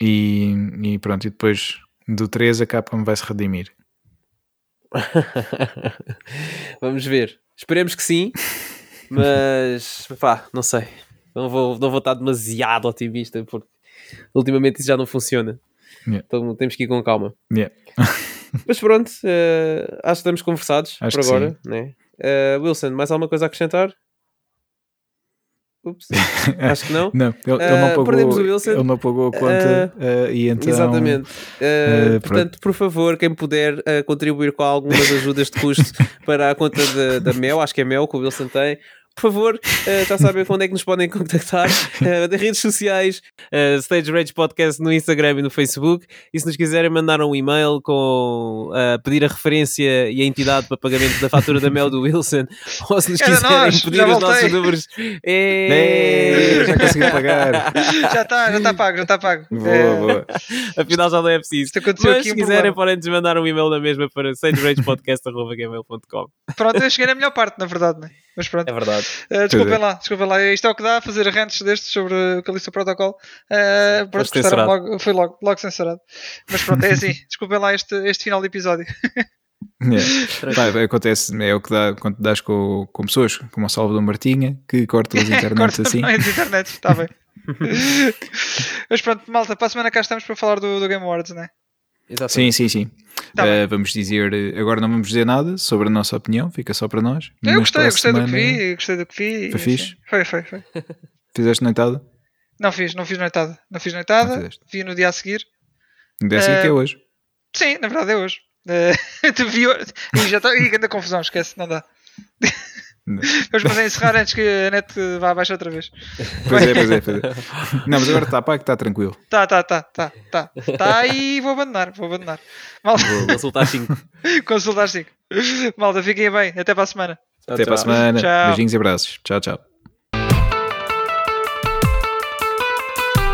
E, e pronto, e depois do 3 a Capcom vai se redimir. Vamos ver. Esperemos que sim, mas pá, não sei. Não vou, não vou estar demasiado otimista porque ultimamente isso já não funciona. Yeah. Então temos que ir com calma. Yeah. Mas pronto, eh, acho que estamos conversados Acho por agora. Né? Eh, Wilson, mais alguma coisa a acrescentar? Ups, acho que não. Não, ele, ele Ah, não pagou, perdemos o Wilson. ele não pagou a conta ah, e então. Exatamente. Uh, portanto, por favor, quem puder uh, contribuir com algumas ajudas de custo para a conta da- da Mel, acho que é Mel que o Wilson tem. Por favor, uh, já sabem quando é que nos podem contactar. Uh, das redes sociais, uh, Stage Rage Podcast no Instagram e no Facebook. E se nos quiserem mandar um e-mail com uh, pedir a referência e a entidade para pagamento da fatura da Mel do Wilson, ou se nos Era quiserem nós, pedir os voltei. nossos números, é... já consegui pagar. já está, já está pago, já está pago. Boa, É, boa. Afinal já não é preciso. Isto aconteceu Mas aqui se um quiserem, problema. podem-nos mandar um e-mail na mesma para sageragepodcast.gmail.com Pronto, eu cheguei na melhor parte, na verdade, né? Mas pronto. É verdade. Uh, desculpem é. lá, desculpem lá. Isto é o que dá a fazer rentes destes sobre o Calista Protocol. Uh, pronto, Foste gostaram censurado. logo, foi logo, logo censurado. Mas pronto, é assim. desculpem lá este, este final de episódio. Yeah. Pá, acontece, é o que dá quando dás com, com pessoas como o Salvador Martinha que cortam as internets Corta assim. as internets, está bem. mas pronto, malta, para a semana cá estamos para falar do, do Game Awards, né? Sim, sim, sim. Tá Eh, vamos dizer, eh, agora não vamos dizer nada sobre a nossa opinião, fica só para nós. Eu gostei, a eu gostei do que semana- vi, gostei do que vi. Foi e, fixe? Foi, foi, foi. Fizeste noitada? Não fiz, não fiz noitada. Não fiz Não noitada, fizeste. vi no dia a seguir. Desse Eh, que é hoje. Sim, na verdade é hoje. Uh, vi. E já está. Ih, grande confusão, esquece, não dá. Vamos é encerrar antes que a net vá abaixo outra vez. Pois é, pois é, pois é. Não, mas agora está pago, está tranquilo. Tá, tá, tá, tá, tá. Tá e vou abandonar, vou abandonar. Malta, Vou consultar 5. consultar 5. Malta, fiquem bem, até para a semana. Até para a semana. Tchau. Beijinhos e abraços. Tchau, tchau.